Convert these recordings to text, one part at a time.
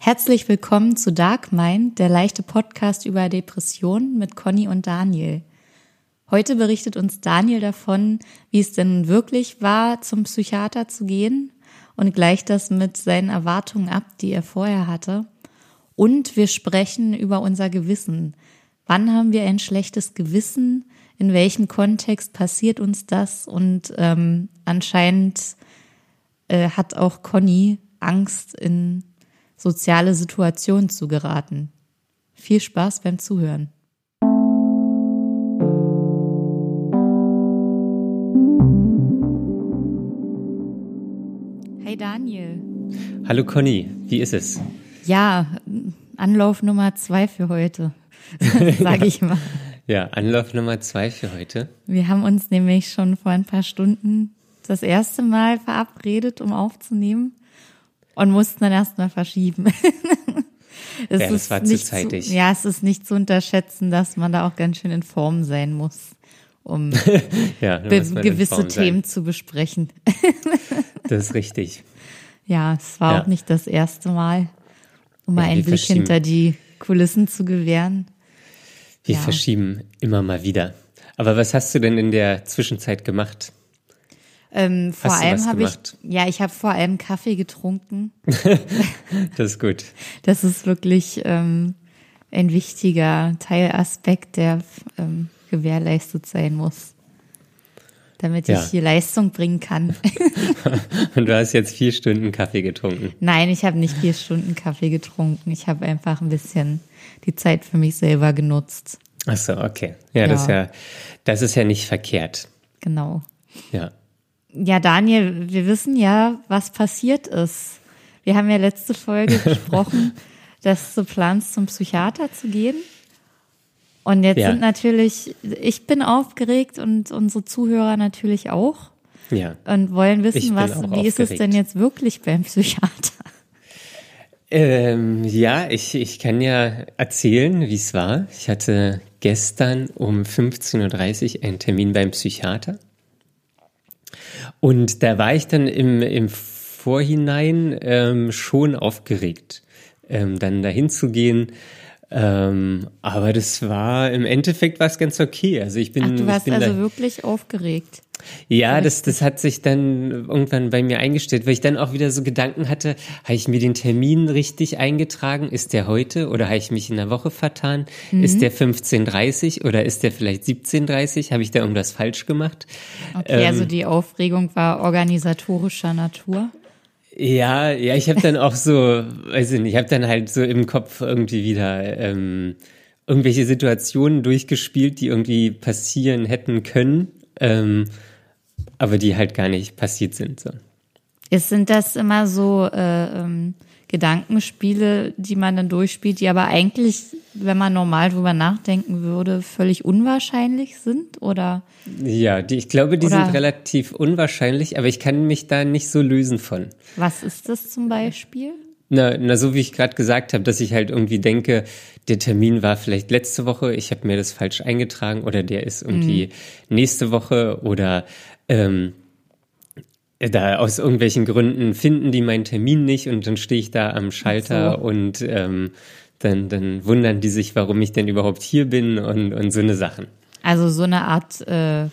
Herzlich willkommen zu Dark Mind, der leichte Podcast über Depressionen mit Conny und Daniel. Heute berichtet uns Daniel davon, wie es denn wirklich war, zum Psychiater zu gehen und gleicht das mit seinen Erwartungen ab, die er vorher hatte. Und wir sprechen über unser Gewissen. Wann haben wir ein schlechtes Gewissen? In welchem Kontext passiert uns das? Und ähm, anscheinend äh, hat auch Conny Angst in soziale Situationen zu geraten. Viel Spaß beim Zuhören. Hey Daniel. Hallo Conny, wie ist es? Ja, Anlauf Nummer zwei für heute, sage ich mal. Ja, Anlauf Nummer zwei für heute. Wir haben uns nämlich schon vor ein paar Stunden das erste Mal verabredet, um aufzunehmen und mussten dann erstmal verschieben. es ja, das war zu zeitig. Zu, ja, es ist nicht zu unterschätzen, dass man da auch ganz schön in Form sein muss, um ja, gewisse Themen zu besprechen. das ist richtig. Ja, es war ja. auch nicht das erste Mal, um mal einen Blick hinter die Kulissen zu gewähren. Wir verschieben immer mal wieder. Aber was hast du denn in der Zwischenzeit gemacht? Ähm, vor Hast allem habe ich, ja, ich habe vor allem Kaffee getrunken. das ist gut. Das ist wirklich ähm, ein wichtiger Teilaspekt, der ähm, gewährleistet sein muss, damit ja. ich hier Leistung bringen kann. Und du hast jetzt vier Stunden Kaffee getrunken? Nein, ich habe nicht vier Stunden Kaffee getrunken. Ich habe einfach ein bisschen die Zeit für mich selber genutzt. Ach so, okay. Ja, ja. das ist ja, das ist ja nicht verkehrt. Genau. Ja. Ja, Daniel, wir wissen ja, was passiert ist. Wir haben ja letzte Folge gesprochen, dass du planst, zum Psychiater zu gehen. Und jetzt ja. sind natürlich, ich bin aufgeregt und unsere Zuhörer natürlich auch. Ja. Und wollen wissen, was, wie aufgeregt. ist es denn jetzt wirklich beim Psychiater? Ähm, ja, ich, ich kann ja erzählen, wie es war. Ich hatte gestern um 15.30 Uhr einen Termin beim Psychiater. Und da war ich dann im, im Vorhinein ähm, schon aufgeregt, ähm, dann dahin zu gehen. Ähm, aber das war im Endeffekt war es ganz okay. Also ich bin. Ach, du warst bin also wirklich aufgeregt. Ja, das, das hat sich dann irgendwann bei mir eingestellt, weil ich dann auch wieder so Gedanken hatte, habe ich mir den Termin richtig eingetragen? Ist der heute oder habe ich mich in der Woche vertan? Mhm. Ist der 15.30 oder ist der vielleicht 17.30? Habe ich da irgendwas falsch gemacht? Okay, also ähm, also die Aufregung war organisatorischer Natur. Ja, ja, ich habe dann auch so, weiß ich nicht, ich habe dann halt so im Kopf irgendwie wieder ähm, irgendwelche Situationen durchgespielt, die irgendwie passieren hätten können. Ähm, aber die halt gar nicht passiert sind. So. Ist, sind das immer so äh, ähm, Gedankenspiele, die man dann durchspielt, die aber eigentlich, wenn man normal drüber nachdenken würde, völlig unwahrscheinlich sind? Oder? Ja, die, ich glaube, die oder? sind relativ unwahrscheinlich, aber ich kann mich da nicht so lösen von. Was ist das zum Beispiel? Na, na so wie ich gerade gesagt habe, dass ich halt irgendwie denke, der Termin war vielleicht letzte Woche, ich habe mir das falsch eingetragen oder der ist irgendwie mhm. nächste Woche oder ähm, da aus irgendwelchen Gründen finden die meinen Termin nicht und dann stehe ich da am Schalter so. und ähm, dann, dann wundern die sich, warum ich denn überhaupt hier bin und, und so eine Sachen. Also so eine Art äh,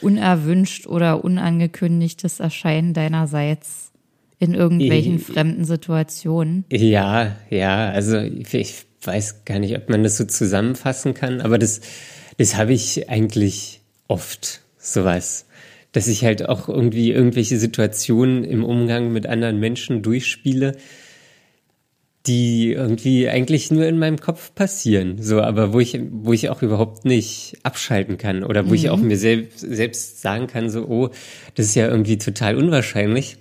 unerwünscht oder unangekündigtes Erscheinen deinerseits in irgendwelchen ich, fremden Situationen. Ja, ja, also ich weiß gar nicht, ob man das so zusammenfassen kann, aber das, das habe ich eigentlich oft, sowas dass ich halt auch irgendwie irgendwelche Situationen im Umgang mit anderen Menschen durchspiele, die irgendwie eigentlich nur in meinem Kopf passieren, so, aber wo ich, wo ich auch überhaupt nicht abschalten kann oder wo mhm. ich auch mir selbst, selbst sagen kann, so, oh, das ist ja irgendwie total unwahrscheinlich.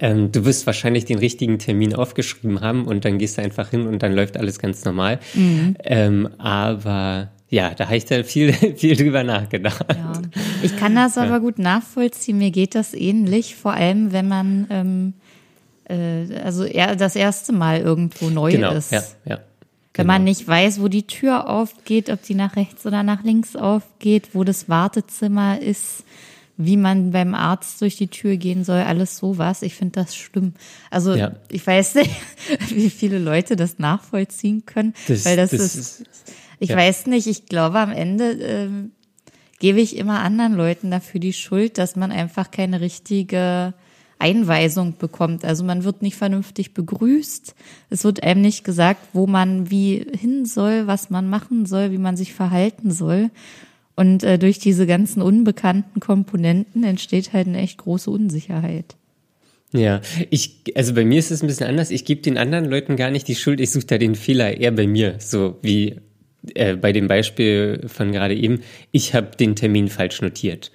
Ähm, du wirst wahrscheinlich den richtigen Termin aufgeschrieben haben und dann gehst du einfach hin und dann läuft alles ganz normal. Mhm. Ähm, aber ja, da habe ich dann viel, viel drüber nachgedacht. Ja. Ich kann das aber gut nachvollziehen. Mir geht das ähnlich, vor allem wenn man ähm, äh, also er, das erste Mal irgendwo neu genau. ist. Ja, ja. Wenn man genau. nicht weiß, wo die Tür aufgeht, ob die nach rechts oder nach links aufgeht, wo das Wartezimmer ist, wie man beim Arzt durch die Tür gehen soll, alles sowas. Ich finde das schlimm. Also Ja. ich weiß nicht, wie viele Leute das nachvollziehen können, Das- weil das, das ist, ist- ich ja. weiß nicht, ich glaube am Ende ähm, gebe ich immer anderen Leuten dafür die Schuld, dass man einfach keine richtige Einweisung bekommt. Also man wird nicht vernünftig begrüßt. Es wird einem nicht gesagt, wo man wie hin soll, was man machen soll, wie man sich verhalten soll. Und äh, durch diese ganzen unbekannten Komponenten entsteht halt eine echt große Unsicherheit. Ja, ich, also bei mir ist es ein bisschen anders. Ich gebe den anderen Leuten gar nicht die Schuld. Ich suche da den Fehler eher bei mir. So wie äh, bei dem Beispiel von gerade eben. Ich habe den Termin falsch notiert.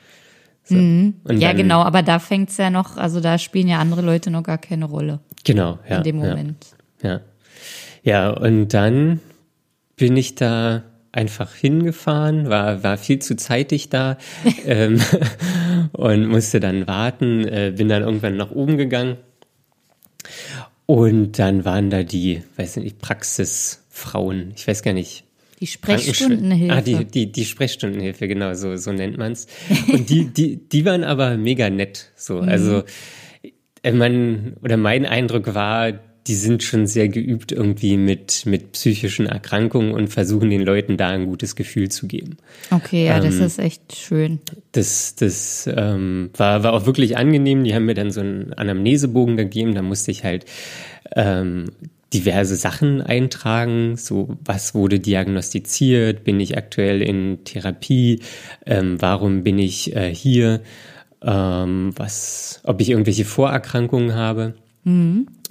So. Und ja, dann- genau, aber da fängt's ja noch, also da spielen ja andere Leute noch gar keine Rolle Genau, ja. in dem ja. Moment. Ja. Ja, und dann bin ich da einfach hingefahren, war, war viel zu zeitig da ähm, und musste dann warten, äh, bin dann irgendwann nach oben gegangen. Und dann waren da die, weiß nicht, Praxisfrauen, ich weiß gar nicht, Die Sprechstundenhilfe. Ah, die, die, die Sprechstundenhilfe, genau, so, so nennt man's. Und die, die, die waren aber mega nett. So, Mhm. also äh, mein, oder mein Eindruck war, die sind schon sehr geübt irgendwie mit, mit psychischen Erkrankungen und versuchen den Leuten da ein gutes Gefühl zu geben. Okay, ja, das Ähm, ist echt schön. Das, das ähm, war, war auch wirklich angenehm. Die haben mir dann so einen Anamnesebogen gegeben. Da musste ich halt ähm, diverse Sachen eintragen. So, was wurde diagnostiziert? Bin ich aktuell in Therapie? Ähm, warum bin ich äh, hier? Ähm, was, ob ich irgendwelche Vorerkrankungen habe?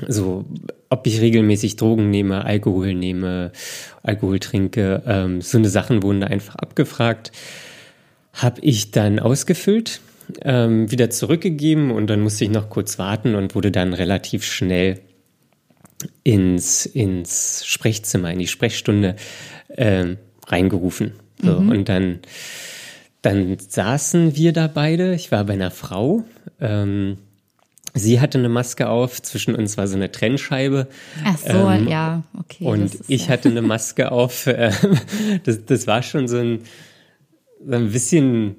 So, ob ich regelmäßig Drogen nehme, Alkohol nehme, Alkohol trinke, ähm, so eine Sachen wurden da einfach abgefragt. Habe ich dann ausgefüllt, ähm, wieder zurückgegeben und dann musste ich noch kurz warten und wurde dann relativ schnell ins, ins Sprechzimmer, in die Sprechstunde ähm, reingerufen. So, Und dann, dann saßen wir da beide. Ich war bei einer Frau. Ähm, sie hatte eine Maske auf. Zwischen uns war so eine Trennscheibe. Ach so, ähm, ja, okay. Und ich ja. hatte eine Maske auf. äh, Das, das war schon so ein, so ein bisschen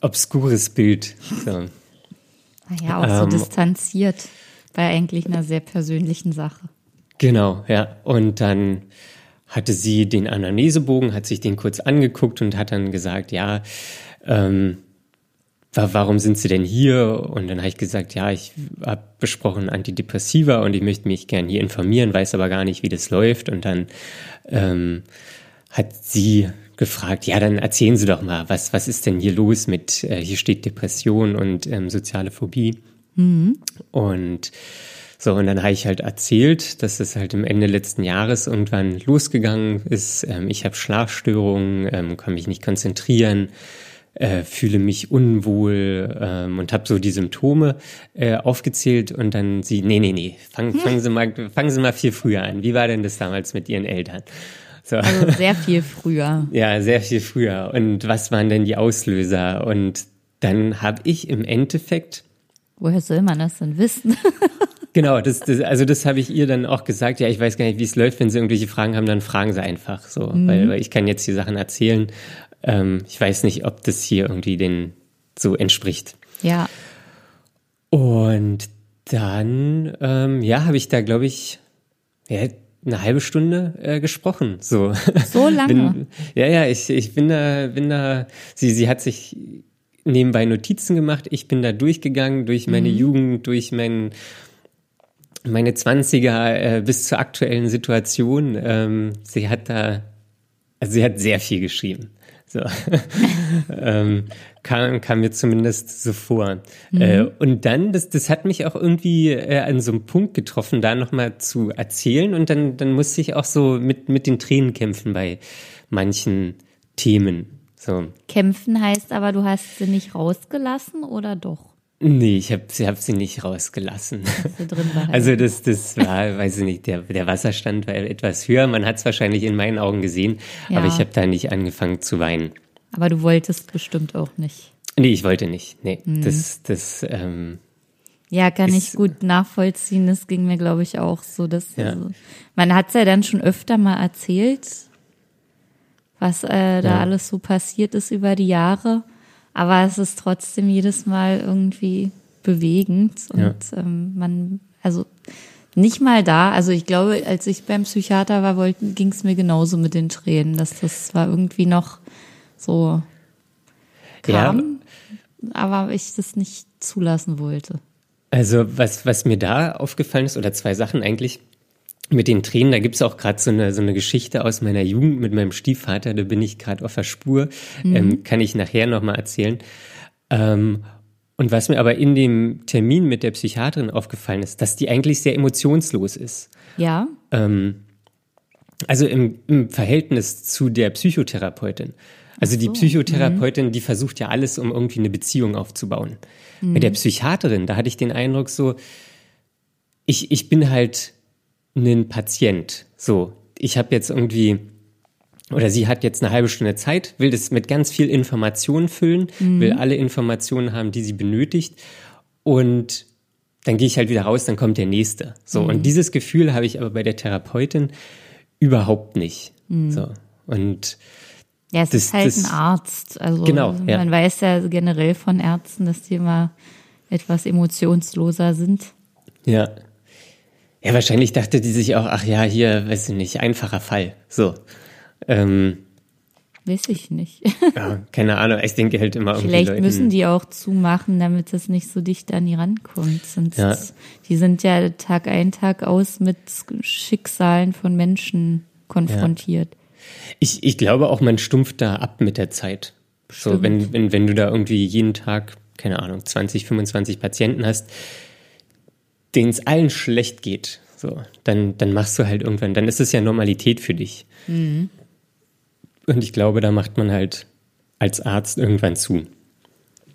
obskures Bild. So. Naja, auch so ähm, distanziert bei eigentlich einer sehr persönlichen Sache. Genau, ja. Und dann hatte sie den Anamnesebogen, hat sich den kurz angeguckt und hat dann gesagt, ja, ähm, wa- warum sind Sie denn hier? Und dann habe ich gesagt, ja, ich habe besprochen Antidepressiva und ich möchte mich gern hier informieren, weiß aber gar nicht, wie das läuft. Und dann ähm, hat sie gefragt, ja, dann erzählen Sie doch mal, was, was ist denn hier los mit, äh, hier steht Depression und ähm, soziale Phobie. Und so, und dann habe ich halt erzählt, dass es halt im Ende letzten Jahres irgendwann losgegangen ist. Ähm, ich habe Schlafstörungen, ähm, kann mich nicht konzentrieren, äh, fühle mich unwohl ähm, und habe so die Symptome äh, aufgezählt und dann sie, nee, nee, nee, fang, fangen Sie mal, fangen Sie mal viel früher an. Wie war denn das damals mit Ihren Eltern? So. Also sehr viel früher. Ja, sehr viel früher. Und was waren denn die Auslöser? Und dann habe ich im Endeffekt Woher soll man das denn wissen? Genau, das, das, also das habe ich ihr dann auch gesagt. Ja, ich weiß gar nicht, wie es läuft. Wenn Sie irgendwelche Fragen haben, dann fragen Sie einfach so, weil, weil ich kann jetzt die Sachen erzählen. Ähm, ich weiß nicht, ob das hier irgendwie den so entspricht. ja, Und dann, ähm, ja, habe ich da, glaube ich, ja, eine halbe Stunde äh, gesprochen. So, So lange? Bin, ja, ja, ich, ich bin da, bin da. Sie, sie hat sich nebenbei Notizen gemacht. Ich bin da durchgegangen durch meine Jugend, durch mein, meine Zwanziger äh, bis zur aktuellen Situation. Ähm, sie hat da, also sie hat sehr viel geschrieben. So. ähm, kam, kam mir zumindest so vor. Äh, und dann, das, das hat mich auch irgendwie äh, an so einem Punkt getroffen, da nochmal zu erzählen. Und dann, dann musste ich auch so mit, mit den Tränen kämpfen bei manchen Themen. So. kämpfen heißt aber, du hast sie nicht rausgelassen oder doch? Nee, ich habe sie, hab sie nicht rausgelassen. Also das, das war, weiß ich nicht, der, der Wasserstand war etwas höher. Man hat es wahrscheinlich in meinen Augen gesehen, Ja. aber ich habe da nicht angefangen zu weinen. aber du wolltest bestimmt auch nicht. Nee, ich wollte nicht. Nee, Mhm. das, das, ähm, Ja, kann ich Ist- gut nachvollziehen. Das ging mir, glaube ich, auch so. Dass, Ja. also, man hat es ja dann schon öfter mal erzählt, was äh, da Ja. alles so passiert ist über die Jahre. Aber es ist trotzdem jedes Mal irgendwie bewegend und Ja. ähm, man, also nicht mal da, also ich glaube, als ich beim Psychiater war, ging es mir genauso mit den Tränen, dass das war irgendwie noch so Ja. kam, aber ich das nicht zulassen wollte. Also was, was mir da aufgefallen ist, oder zwei Sachen eigentlich, mit den Tränen, da gibt's auch gerade so eine, so eine Geschichte aus meiner Jugend mit meinem Stiefvater, da bin ich gerade auf der Spur, ähm, kann ich nachher nochmal erzählen. Ähm, und was mir aber in dem Termin mit der Psychiaterin aufgefallen ist, dass die eigentlich sehr emotionslos ist. Ja, Ähm, also im, im Verhältnis zu der Psychotherapeutin. Also die so, Psychotherapeutin, die versucht ja alles, um irgendwie eine Beziehung aufzubauen. Bei der Psychiaterin, da hatte ich den Eindruck so, ich, ich bin halt ein Patient. So, ich habe jetzt irgendwie, oder sie hat jetzt eine halbe Stunde Zeit, will das mit ganz viel Informationen füllen, will alle Informationen haben, die sie benötigt. Und dann gehe ich halt wieder raus, dann kommt der nächste. So, und dieses Gefühl habe ich aber bei der Therapeutin überhaupt nicht. So. Und ja, es Das- ist halt das- ein Arzt. Also Genau, ja. man weiß ja generell von Ärzten, dass die immer etwas emotionsloser sind. ja. Ja, wahrscheinlich dachte die sich auch, ach ja, hier, weiß ich nicht, einfacher Fall. So. Ähm, Weiß ich nicht. ja, keine Ahnung, ich denke halt immer irgendwie Vielleicht Leuten, müssen die auch zumachen, damit es nicht so dicht an die rankommt. Sonst, Ja. die sind ja Tag ein, Tag aus mit Schicksalen von Menschen konfrontiert. Ich, ich glaube auch, man stumpft da ab mit der Zeit. So, wenn, wenn, wenn du da irgendwie jeden Tag, keine Ahnung, 20, 25 Patienten hast, denen es allen schlecht geht, so, dann, dann machst du halt irgendwann, dann ist es ja Normalität für dich. Und ich glaube, da macht man halt als Arzt irgendwann zu.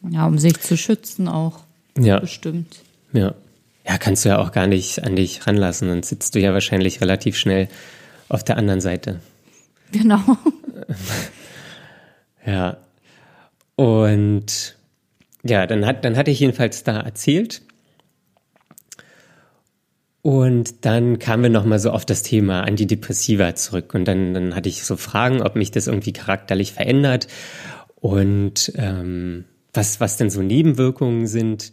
Ja, um sich zu schützen auch. Ja, Bestimmt. ja. Ja, kannst du ja auch gar nicht an dich ranlassen, dann sitzt du ja wahrscheinlich relativ schnell auf der anderen Seite. Genau. Ja. Und ja, dann, hat, dann hatte ich jedenfalls da erzählt. Und dann kamen wir nochmal so auf das Thema Antidepressiva zurück. Und dann, dann hatte ich so Fragen, ob mich das irgendwie charakterlich verändert und ähm, was, was denn so Nebenwirkungen sind.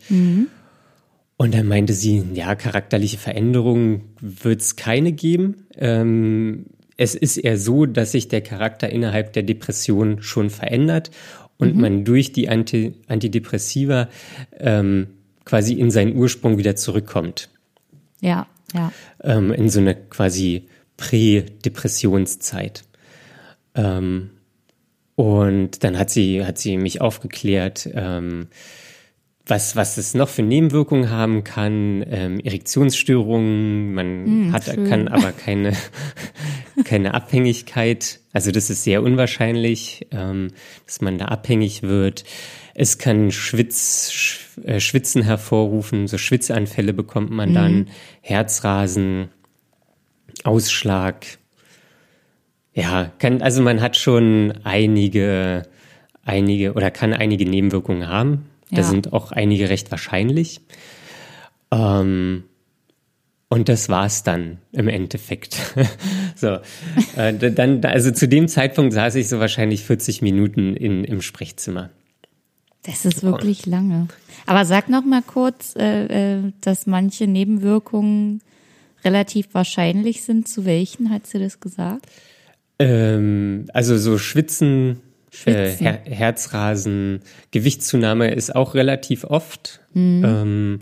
Und dann meinte sie, ja, charakterliche Veränderungen wird es keine geben. Ähm, es ist eher so, dass sich der Charakter innerhalb der Depression schon verändert und man durch die Anti Antidepressiva ähm, quasi in seinen Ursprung wieder zurückkommt. Ja, ja. Ähm, in so eine quasi Prä-Depressionszeit. Ähm, und dann hat sie, hat sie mich aufgeklärt, ähm, was, was es noch für Nebenwirkungen haben kann, ähm, Erektionsstörungen, man hat, schön. kann aber keine, keine Abhängigkeit. Also das ist sehr unwahrscheinlich, ähm, dass man da abhängig wird. Es kann Schwitz, Sch, äh, Schwitzen hervorrufen, so Schwitzanfälle bekommt man dann, Herzrasen, Ausschlag. Ja, kann, also man hat schon einige, einige oder kann einige Nebenwirkungen haben. Da Ja. sind auch einige recht wahrscheinlich. Ähm, und das war's dann im Endeffekt. so, äh, dann, also zu dem Zeitpunkt saß ich so wahrscheinlich 40 Minuten in, im Sprechzimmer. Das ist wirklich lange. Aber sag noch mal kurz, äh, äh, dass manche Nebenwirkungen relativ wahrscheinlich sind. Zu welchen hat sie das gesagt? Ähm, also so Schwitzen, Äh, Schwitzen. Her Herzrasen, Gewichtszunahme ist auch relativ oft. Mhm. Ähm,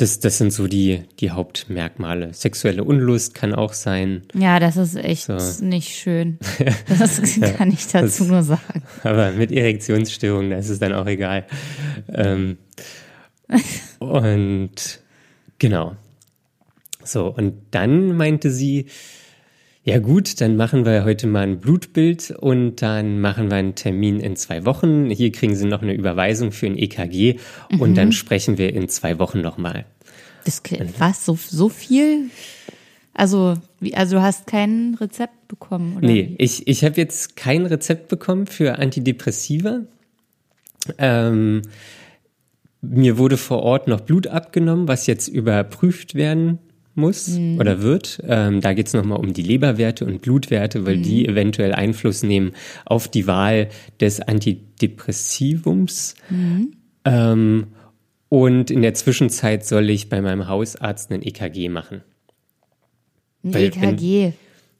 das, das sind so die, die Hauptmerkmale. Sexuelle Unlust kann auch sein, Ja, das ist echt So. nicht schön. Das kann ich dazu nur sagen. aber mit Erektionsstörungen, da ist es dann auch egal. Ähm, und genau. So, und dann meinte sie, ja gut, dann machen wir heute mal ein Blutbild und dann machen wir einen Termin in zwei Wochen. Hier kriegen Sie noch eine Überweisung für ein EKG und dann sprechen wir in zwei Wochen nochmal. Das, was? So, so viel? Also, wie, also du hast kein Rezept bekommen, oder? Nee, ich, ich habe jetzt kein Rezept bekommen für Antidepressiva. Ähm, mir wurde vor Ort noch Blut abgenommen, was jetzt überprüft werden muss mhm. oder wird. Ähm, da geht es nochmal um die Leberwerte und Blutwerte, weil mhm. die eventuell Einfluss nehmen auf die Wahl des Antidepressivums. Mhm. Ähm, und in der Zwischenzeit soll ich bei meinem Hausarzt einen EKG machen. Ein weil, EKG? Wenn,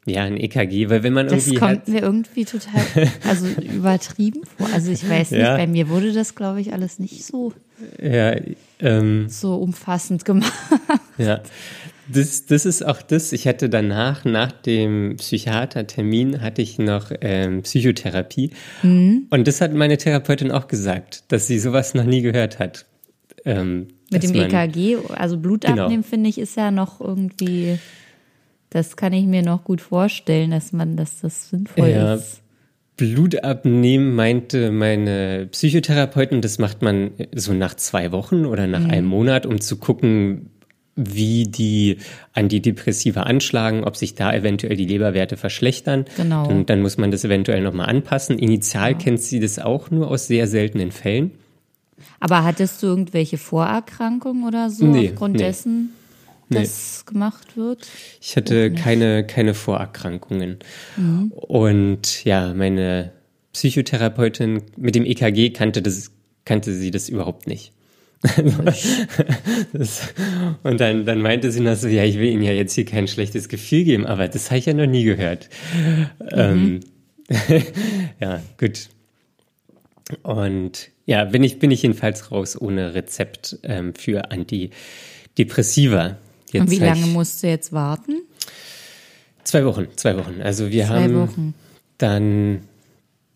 ja, ein EKG, weil wenn man das irgendwie. Das kommt mir irgendwie total, also übertrieben vor. Also ich weiß nicht, ja. bei mir wurde das, glaube ich, alles nicht so, ja, ähm, so umfassend gemacht. Ja, das, das ist auch das. Ich hatte danach, nach dem Psychiatertermin, hatte ich noch ähm, Psychotherapie. Mhm. Und das hat meine Therapeutin auch gesagt, dass sie sowas noch nie gehört hat. Ähm, Mit dem man, EKG, also Blut genau. abnehmen, finde ich, ist ja noch irgendwie das kann ich mir noch gut vorstellen, dass man, dass das sinnvoll ja, ist. Blut abnehmen meinte meine Psychotherapeutin, das macht man so nach zwei Wochen oder nach mhm. einem Monat, um zu gucken, wie die Antidepressiva anschlagen, ob sich da eventuell die Leberwerte verschlechtern. Genau. Und dann muss man das eventuell nochmal anpassen. Initial ja. kennt sie das auch nur aus sehr seltenen Fällen. Aber hattest du irgendwelche Vorerkrankungen oder so nee, aufgrund nee. dessen? das nee. gemacht wird? Ich hatte keine, keine Vorerkrankungen. Mhm. Und ja, meine Psychotherapeutin mit dem EKG kannte, das, kannte sie das überhaupt nicht. das, und dann, dann meinte sie noch so, ja, ich will Ihnen ja jetzt hier kein schlechtes Gefühl geben, aber das habe ich ja noch nie gehört. Mhm. Ähm, ja, gut. Und ja, bin ich, bin ich jedenfalls raus ohne Rezept ähm, für Antidepressiva. Jetzt Und wie lange musst du jetzt warten? Zwei Wochen, zwei Wochen. Also wir zwei haben Wochen. dann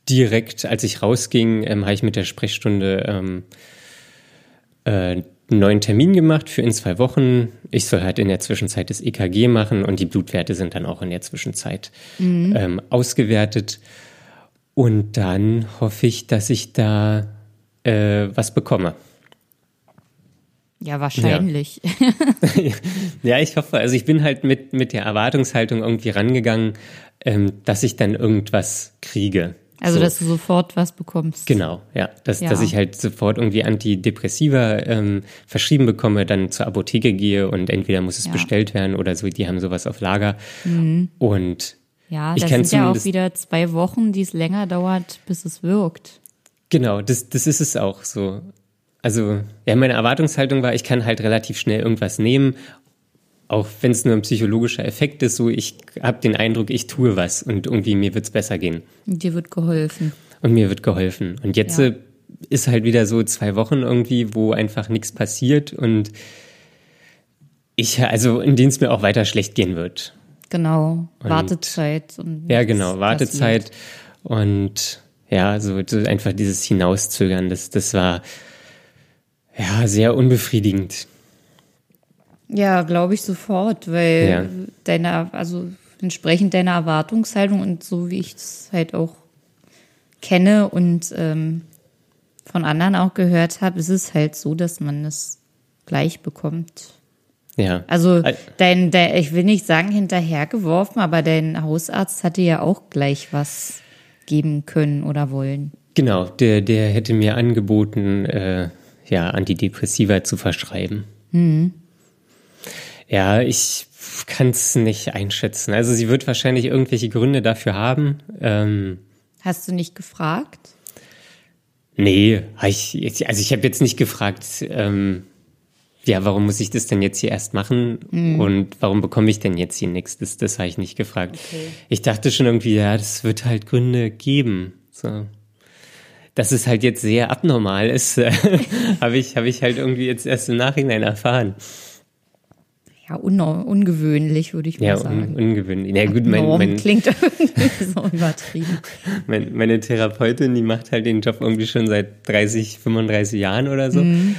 direkt, als ich rausging, ähm, habe ich mit der Sprechstunde ähm, äh, einen neuen Termin gemacht für in zwei Wochen. Ich soll halt in der Zwischenzeit das EKG machen und die Blutwerte sind dann auch in der Zwischenzeit mhm. ähm, ausgewertet. Und dann hoffe ich, dass ich da äh, was bekomme. Ja, wahrscheinlich. Ja. ja. ich hoffe. Also ich bin halt mit, mit der Erwartungshaltung irgendwie rangegangen, ähm, dass ich dann irgendwas kriege. Also, so. dass du sofort was bekommst. Genau, ja. Dass, ja. dass ich halt sofort irgendwie Antidepressiva ähm, verschrieben bekomme, dann zur Apotheke gehe und entweder muss es ja. bestellt werden oder so, die haben sowas auf Lager. Mhm. Und ja, ich das sind ja auch wieder zwei Wochen, die es länger dauert, bis es wirkt. Genau, das, das ist es auch so. Also, ja, meine Erwartungshaltung war, ich kann halt relativ schnell irgendwas nehmen, auch wenn es nur ein psychologischer Effekt ist, so ich habe den Eindruck, ich tue was und irgendwie mir wird's besser gehen. Und dir wird geholfen. Und mir wird geholfen. Und jetzt ja. ist halt wieder so zwei Wochen irgendwie, wo einfach nichts passiert und ich, also in denen es mir auch weiter schlecht gehen wird. Genau, und, Wartezeit. Und ja, genau, Wartezeit passiert. und ja, so, so einfach dieses Hinauszögern, das, das war ja, sehr unbefriedigend. Ja, glaube ich sofort, weil ja. deine, also entsprechend deiner Erwartungshaltung und so wie ich es halt auch kenne und ähm, von anderen auch gehört habe, ist es halt so, dass man es gleich bekommt. Ja. Also dein, dein, ich will nicht sagen hinterhergeworfen, aber dein Hausarzt hatte ja auch gleich was geben können oder wollen. Genau, der, der hätte mir angeboten, äh, ja, Antidepressiva zu verschreiben. Mhm. Ja, ich kann es nicht einschätzen. Also sie wird wahrscheinlich irgendwelche Gründe dafür haben. Ähm, Hast du nicht gefragt? Nee, ich, also ich habe jetzt nicht gefragt, ähm, ja, warum muss ich das denn jetzt hier erst machen mhm. und warum bekomme ich denn jetzt hier nichts? Das, das habe ich nicht gefragt. Okay. Ich dachte schon irgendwie, ja, das wird halt Gründe geben. So dass es halt jetzt sehr abnormal ist, habe ich, hab ich halt irgendwie jetzt erst im Nachhinein erfahren. Ja, un ungewöhnlich, würde ich mal ja, sagen. Ja, un ungewöhnlich. Ja, gut, mein, mein, klingt irgendwie so übertrieben. Mein, meine Therapeutin, die macht halt den Job irgendwie schon seit 30, 35 Jahren oder so. Mhm.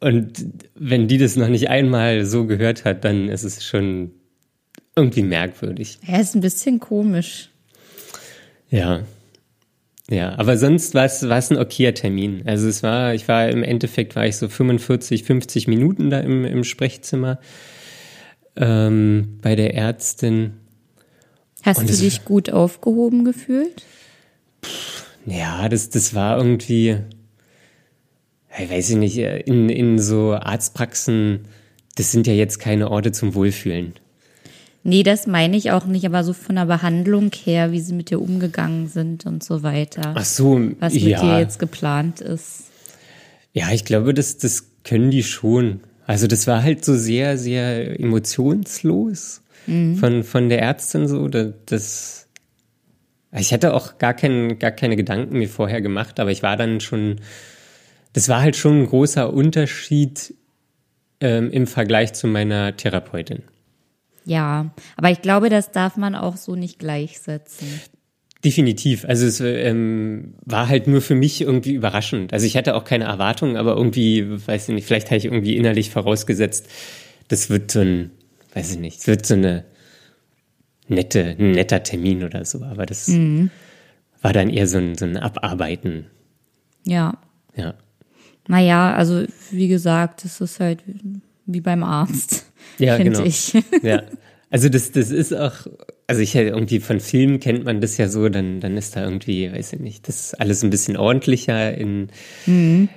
Und wenn die das noch nicht einmal so gehört hat, dann ist es schon irgendwie merkwürdig. Ja, ist ein bisschen komisch. Ja. Ja, aber sonst war es, war es ein okayer Termin. Also es war, ich war im Endeffekt war ich so 45, 50 Minuten da im, im Sprechzimmer ähm, bei der Ärztin. Hast Und du dich gut aufgehoben gefühlt? Pff, ja, das, das war irgendwie, ich weiß ich nicht, in, in so Arztpraxen, das sind ja jetzt keine Orte zum Wohlfühlen. Nee, das meine ich auch nicht, aber so von der Behandlung her, wie sie mit dir umgegangen sind und so weiter. Ach so, was mit ja. dir jetzt geplant ist. Ja, ich glaube, das, das können die schon. Also das war halt so sehr, sehr emotionslos mhm. von, von der Ärztin so. Das, ich hatte auch gar, kein, gar keine Gedanken mir vorher gemacht, aber ich war dann schon, das war halt schon ein großer Unterschied ähm, im Vergleich zu meiner Therapeutin. Ja, aber ich glaube, das darf man auch so nicht gleichsetzen. Definitiv. Also es ähm, war halt nur für mich irgendwie überraschend. Also ich hatte auch keine Erwartungen, aber irgendwie, weiß ich nicht, vielleicht habe ich irgendwie innerlich vorausgesetzt, das wird so ein, weiß ich nicht, es wird so eine nette, ein netter Termin oder so. Aber das mhm. war dann eher so ein, so ein Abarbeiten. Ja. Ja. Naja, also wie gesagt, es ist halt wie beim Arzt. Ja, genau. Ich. Ja. Also das, das ist auch, also ich irgendwie von Filmen kennt man das ja so, dann, dann ist da irgendwie, weiß ich nicht, das ist alles ein bisschen ordentlicher in, mhm.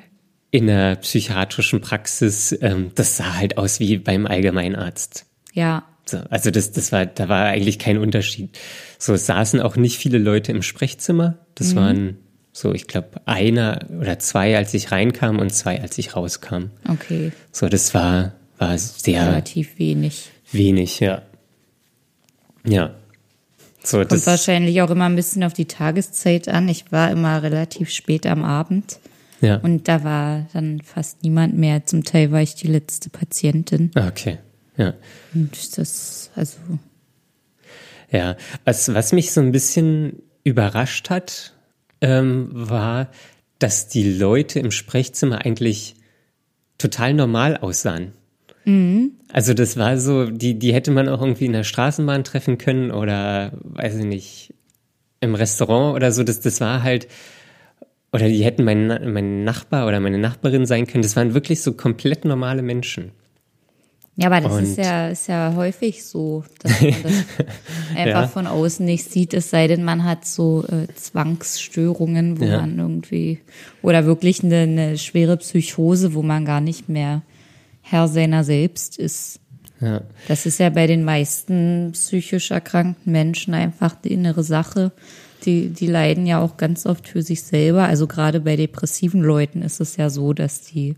in der psychiatrischen Praxis. Ähm, das sah halt aus wie beim Allgemeinarzt. Ja. So, also das, das war, da war eigentlich kein Unterschied. So, saßen auch nicht viele Leute im Sprechzimmer. Das mhm. waren so, ich glaube, einer oder zwei, als ich reinkam und zwei, als ich rauskam. Okay. So, das war, war sehr. Relativ wenig. Wenig, ja. Ja. So, Kommt das wahrscheinlich auch immer ein bisschen auf die Tageszeit an. Ich war immer relativ spät am Abend. Ja. Und da war dann fast niemand mehr. Zum Teil war ich die letzte Patientin. Ah, okay. Ja. Und das, also. Ja, was, was mich so ein bisschen überrascht hat, ähm, war, dass die Leute im Sprechzimmer eigentlich total normal aussahen. Mhm. Also das war so, die, die hätte man auch irgendwie in der Straßenbahn treffen können oder weiß ich nicht, im Restaurant oder so. Das, das war halt, oder die hätten mein, mein Nachbar oder meine Nachbarin sein können. Das waren wirklich so komplett normale Menschen. Ja, aber das ist ja, ist ja häufig so, dass man das einfach ja. von außen nicht sieht, es sei denn, man hat so äh, Zwangsstörungen, wo ja. man irgendwie, oder wirklich eine, eine schwere Psychose, wo man gar nicht mehr Herr seiner selbst ist. Ja. Das ist ja bei den meisten psychisch erkrankten Menschen einfach die innere Sache. Die, die leiden ja auch ganz oft für sich selber. Also gerade bei depressiven Leuten ist es ja so, dass die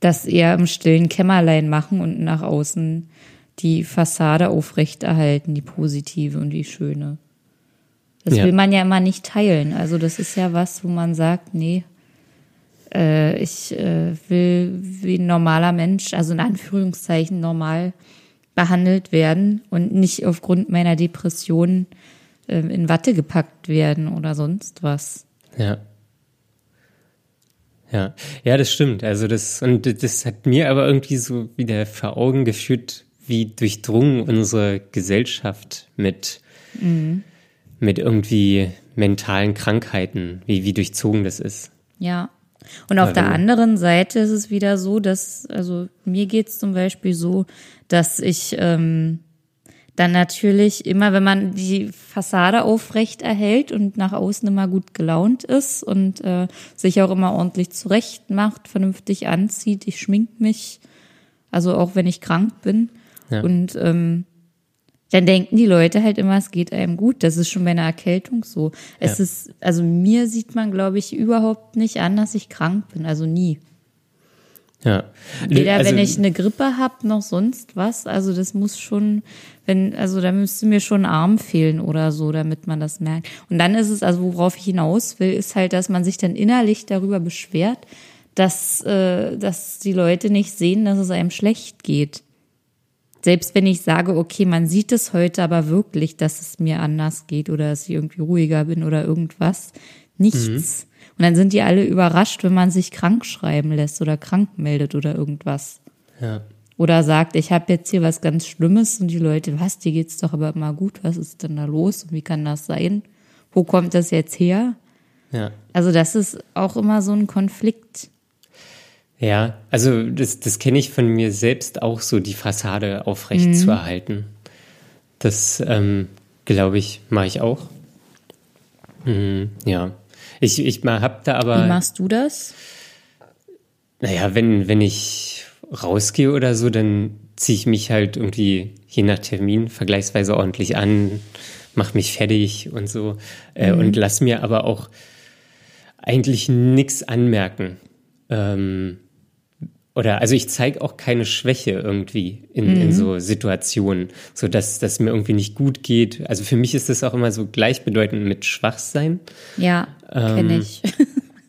das eher im stillen Kämmerlein machen und nach außen die Fassade aufrechterhalten, die positive und die schöne. Das ja. will man ja immer nicht teilen. Also das ist ja was, wo man sagt, nee, äh, ich äh, will wie ein normaler Mensch, also in Anführungszeichen normal behandelt werden und nicht aufgrund meiner Depression äh, in Watte gepackt werden oder sonst was. Ja. Ja, ja, das stimmt. Also das, und das hat mir aber irgendwie so wieder vor Augen geführt, wie durchdrungen unsere Gesellschaft mit, mhm. mit irgendwie mentalen Krankheiten, wie, wie durchzogen das ist. Ja. Und auf der anderen Seite ist es wieder so, dass, also mir geht es zum Beispiel so, dass ich ähm, dann natürlich immer, wenn man die Fassade aufrecht erhält und nach außen immer gut gelaunt ist und äh, sich auch immer ordentlich zurecht macht, vernünftig anzieht, ich schmink mich, also auch wenn ich krank bin. Ja. Und ähm, dann denken die Leute halt immer, es geht einem gut. Das ist schon bei einer Erkältung so. Es ja. ist, also mir sieht man, glaube ich, überhaupt nicht an, dass ich krank bin. Also nie. Ja. Weder also, wenn ich eine Grippe habe, noch sonst was. Also das muss schon, wenn, also da müsste mir schon ein Arm fehlen oder so, damit man das merkt. Und dann ist es, also worauf ich hinaus will, ist halt, dass man sich dann innerlich darüber beschwert, dass, äh, dass die Leute nicht sehen, dass es einem schlecht geht selbst wenn ich sage, okay, man sieht es heute aber wirklich, dass es mir anders geht oder dass ich irgendwie ruhiger bin oder irgendwas, nichts. Mhm. Und dann sind die alle überrascht, wenn man sich krank schreiben lässt oder krank meldet oder irgendwas. Ja. Oder sagt, ich habe jetzt hier was ganz Schlimmes und die Leute, was, dir geht's doch aber immer gut, was ist denn da los und wie kann das sein? Wo kommt das jetzt her? Ja. Also das ist auch immer so ein Konflikt. Ja, also das, das kenne ich von mir selbst auch so, die Fassade aufrecht mhm. zu erhalten. Das, ähm, glaube ich, mache ich auch. Mhm, ja. Ich, ich habe da aber. Wie machst du das? Naja, wenn, wenn ich rausgehe oder so, dann ziehe ich mich halt irgendwie je nach Termin vergleichsweise ordentlich an, mache mich fertig und so äh, mhm. und lass mir aber auch eigentlich nichts anmerken. Ähm, oder also ich zeige auch keine Schwäche irgendwie in, mhm. in so Situationen, so dass das mir irgendwie nicht gut geht. Also für mich ist das auch immer so gleichbedeutend mit Schwachsein. Ja, ähm, kenne ich.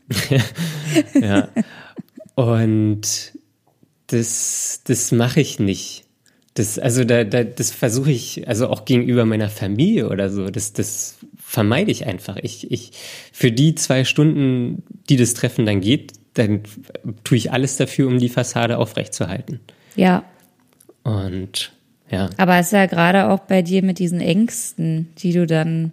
ja. Und das, das mache ich nicht. Das, also da, da, das versuche ich, also auch gegenüber meiner Familie oder so, das, das vermeide ich einfach. Ich, ich, für die zwei Stunden, die das Treffen dann geht, dann tue ich alles dafür, um die Fassade aufrechtzuerhalten. Ja. Und ja. Aber es ist ja gerade auch bei dir mit diesen Ängsten, die du dann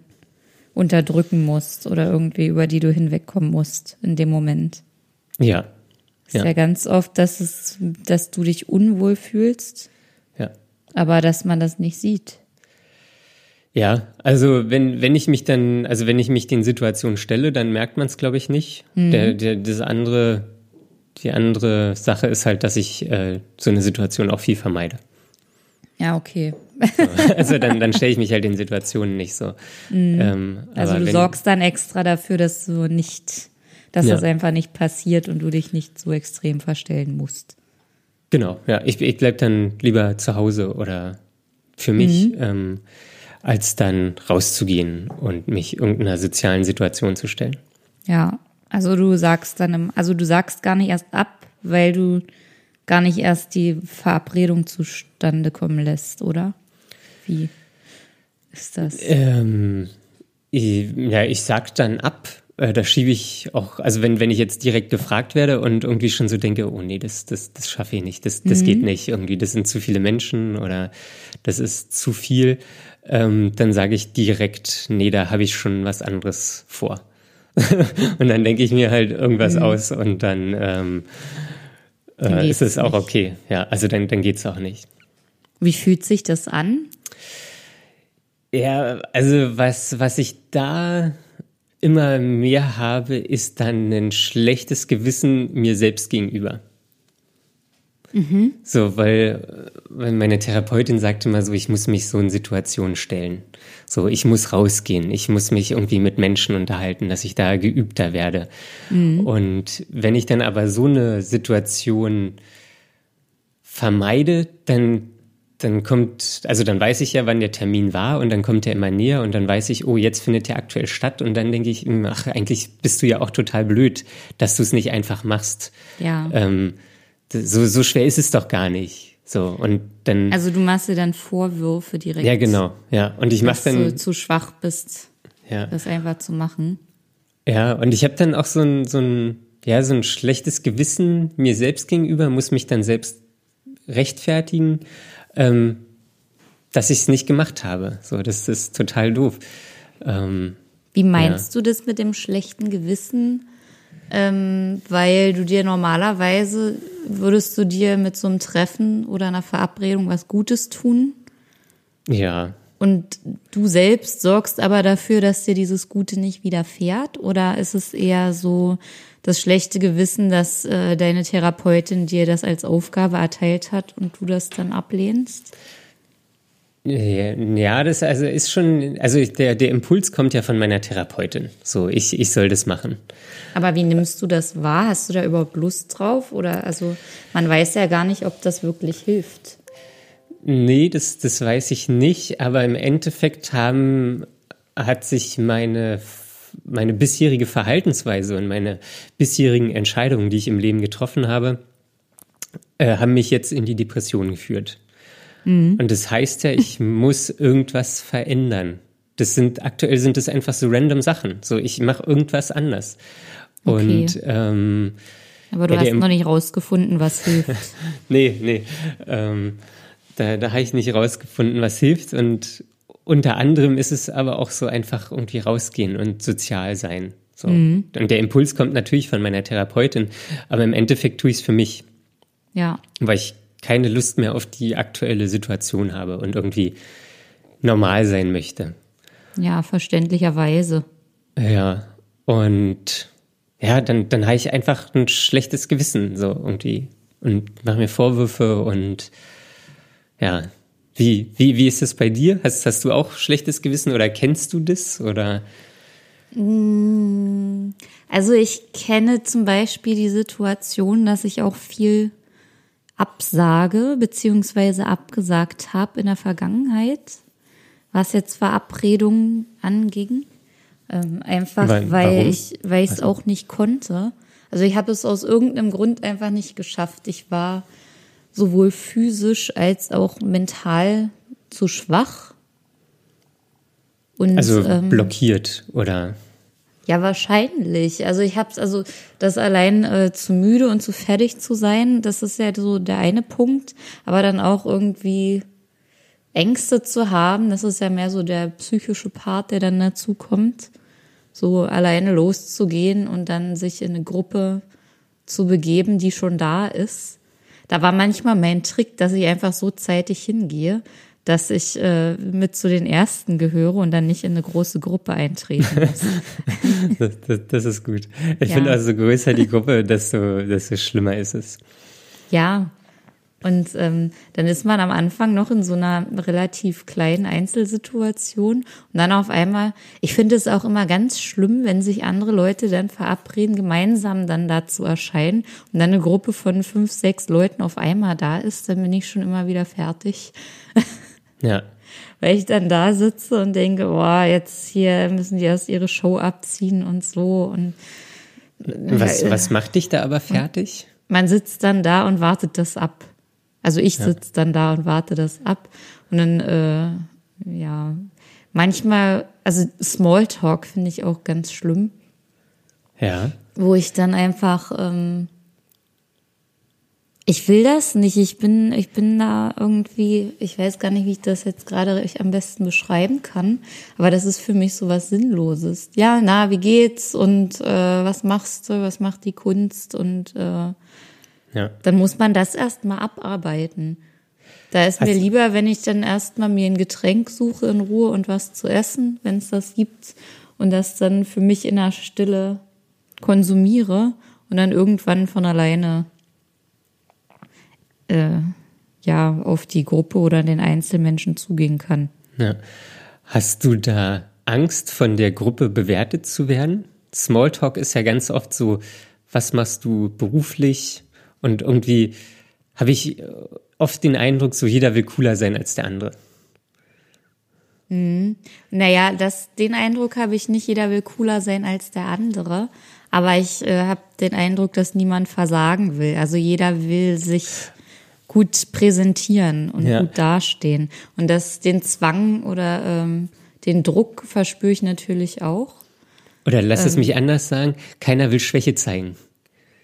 unterdrücken musst oder irgendwie über die du hinwegkommen musst in dem Moment. Ja. Es ist ja. ja ganz oft, dass es, dass du dich unwohl fühlst. Ja. Aber dass man das nicht sieht. Ja, also wenn, wenn ich mich dann, also wenn ich mich den Situationen stelle, dann merkt man es, glaube ich, nicht. Mhm. Der, der, das andere, die andere Sache ist halt, dass ich äh, so eine Situation auch viel vermeide. Ja, okay. So, also dann, dann stelle ich mich halt in Situationen nicht so. Mhm. Ähm, also du wenn, sorgst dann extra dafür, dass du nicht, dass ja. das einfach nicht passiert und du dich nicht so extrem verstellen musst. Genau, ja. Ich, ich bleib dann lieber zu Hause oder für mich. Mhm. Ähm, als dann rauszugehen und mich irgendeiner sozialen Situation zu stellen. Ja, also du sagst dann, also du sagst gar nicht erst ab, weil du gar nicht erst die Verabredung zustande kommen lässt, oder? Wie ist das? Ähm, ich, ja, ich sag dann ab. Äh, da schiebe ich auch, also wenn, wenn ich jetzt direkt gefragt werde und irgendwie schon so denke, oh nee, das, das, das schaffe ich nicht, das, das mhm. geht nicht irgendwie, das sind zu viele Menschen oder das ist zu viel, ähm, dann sage ich direkt, nee, da habe ich schon was anderes vor. und dann denke ich mir halt irgendwas mhm. aus und dann, ähm, äh, ist es auch nicht. okay. Ja, also dann, dann geht es auch nicht. Wie fühlt sich das an? Ja, also was, was ich da immer mehr habe, ist dann ein schlechtes Gewissen mir selbst gegenüber. Mhm. So, weil, weil meine Therapeutin sagte mal so, ich muss mich so in Situationen stellen. So, ich muss rausgehen, ich muss mich irgendwie mit Menschen unterhalten, dass ich da geübter werde. Mhm. Und wenn ich dann aber so eine Situation vermeide, dann dann kommt, also dann weiß ich ja, wann der Termin war und dann kommt er immer näher und dann weiß ich, oh, jetzt findet der aktuell statt und dann denke ich, hm, ach, eigentlich bist du ja auch total blöd, dass du es nicht einfach machst. Ja. Ähm, so, so schwer ist es doch gar nicht. So, und dann. Also du machst dir dann Vorwürfe direkt. Ja, genau, ja. Und ich mach dann. Dass du zu schwach bist, ja. das einfach zu machen. Ja, und ich habe dann auch so ein, so ein, ja, so ein schlechtes Gewissen mir selbst gegenüber, muss mich dann selbst rechtfertigen, ähm, dass ich es nicht gemacht habe. So, das ist total doof. Ähm, Wie meinst ja. du das mit dem schlechten Gewissen? ähm, weil du dir normalerweise würdest du dir mit so einem Treffen oder einer Verabredung was Gutes tun. Ja. Und du selbst sorgst aber dafür, dass dir dieses Gute nicht widerfährt? Oder ist es eher so das schlechte Gewissen, dass äh, deine Therapeutin dir das als Aufgabe erteilt hat und du das dann ablehnst? Ja, das also ist schon, also der, der Impuls kommt ja von meiner Therapeutin. So, ich, ich soll das machen. Aber wie nimmst du das wahr? Hast du da überhaupt Lust drauf? Oder also man weiß ja gar nicht, ob das wirklich hilft. Nee, das, das weiß ich nicht, aber im Endeffekt haben, hat sich meine, meine bisherige Verhaltensweise und meine bisherigen Entscheidungen, die ich im Leben getroffen habe, äh, haben mich jetzt in die Depression geführt. Mhm. Und das heißt ja, ich muss irgendwas verändern. Das sind aktuell sind das einfach so random Sachen. So, ich mache irgendwas anders. Okay. Und ähm, aber du ja, hast noch nicht rausgefunden, was hilft. nee, nee. Ähm, da da habe ich nicht rausgefunden, was hilft. Und unter anderem ist es aber auch so einfach irgendwie rausgehen und sozial sein. So. Mhm. Und der Impuls kommt natürlich von meiner Therapeutin, aber im Endeffekt tue ich es für mich. Ja. Weil ich keine Lust mehr auf die aktuelle Situation habe und irgendwie normal sein möchte. Ja, verständlicherweise. Ja, und ja, dann, dann habe ich einfach ein schlechtes Gewissen, so irgendwie. und mache mir Vorwürfe und ja, wie, wie, wie ist es bei dir? Hast, hast du auch schlechtes Gewissen oder kennst du das oder? Also ich kenne zum Beispiel die Situation, dass ich auch viel absage beziehungsweise abgesagt habe in der Vergangenheit, was jetzt Verabredungen anging. Ähm, einfach weil, weil ich, weil ich es auch nicht konnte. Also ich habe es aus irgendeinem Grund einfach nicht geschafft. Ich war sowohl physisch als auch mental zu schwach. Und, also ähm, blockiert oder? Ja, wahrscheinlich. Also ich habe es, also das allein äh, zu müde und zu fertig zu sein, das ist ja so der eine Punkt. Aber dann auch irgendwie Ängste zu haben, das ist ja mehr so der psychische Part, der dann dazu kommt. So alleine loszugehen und dann sich in eine Gruppe zu begeben, die schon da ist. Da war manchmal mein Trick, dass ich einfach so zeitig hingehe, dass ich äh, mit zu den Ersten gehöre und dann nicht in eine große Gruppe eintreten muss. das, das, das, ist gut. Ich ja. finde also, größer die Gruppe, desto, desto schlimmer ist es. Ja, und ähm, dann ist man am Anfang noch in so einer relativ kleinen Einzelsituation und dann auf einmal, ich finde es auch immer ganz schlimm, wenn sich andere Leute dann verabreden, gemeinsam dann da zu erscheinen und dann eine Gruppe von fünf, sechs Leuten auf einmal da ist, dann bin ich schon immer wieder fertig. Ja. Weil ich dann da sitze und denke, boah, jetzt hier müssen die erst ihre Show abziehen und so und was, was macht dich da aber fertig? Man sitzt dann da und wartet das ab. Also ich sitze ja. dann da und warte das ab. Und dann, äh, ja, manchmal, also Smalltalk finde ich auch ganz schlimm. Ja. Wo ich dann einfach, ähm, ich will das nicht. Ich bin, ich bin da irgendwie, ich weiß gar nicht, wie ich das jetzt gerade am besten beschreiben kann. Aber das ist für mich so was Sinnloses. Ja, na, wie geht's und äh, was machst du? Was macht die Kunst? Und äh, ja. Dann muss man das erstmal abarbeiten. Da ist mir lieber, wenn ich dann erstmal mir ein Getränk suche in Ruhe und was zu essen, wenn es das gibt, und das dann für mich in der Stille konsumiere und dann irgendwann von alleine äh, ja auf die Gruppe oder den Einzelmenschen zugehen kann. Ja. Hast du da Angst, von der Gruppe bewertet zu werden? Smalltalk ist ja ganz oft so, was machst du beruflich? Und irgendwie habe ich oft den Eindruck, so jeder will cooler sein als der andere. Mhm. Naja, das, den Eindruck habe ich nicht, jeder will cooler sein als der andere. Aber ich äh, habe den Eindruck, dass niemand versagen will. Also jeder will sich gut präsentieren und ja. gut dastehen. Und das, den Zwang oder ähm, den Druck verspüre ich natürlich auch. Oder lass ähm, es mich anders sagen, keiner will Schwäche zeigen.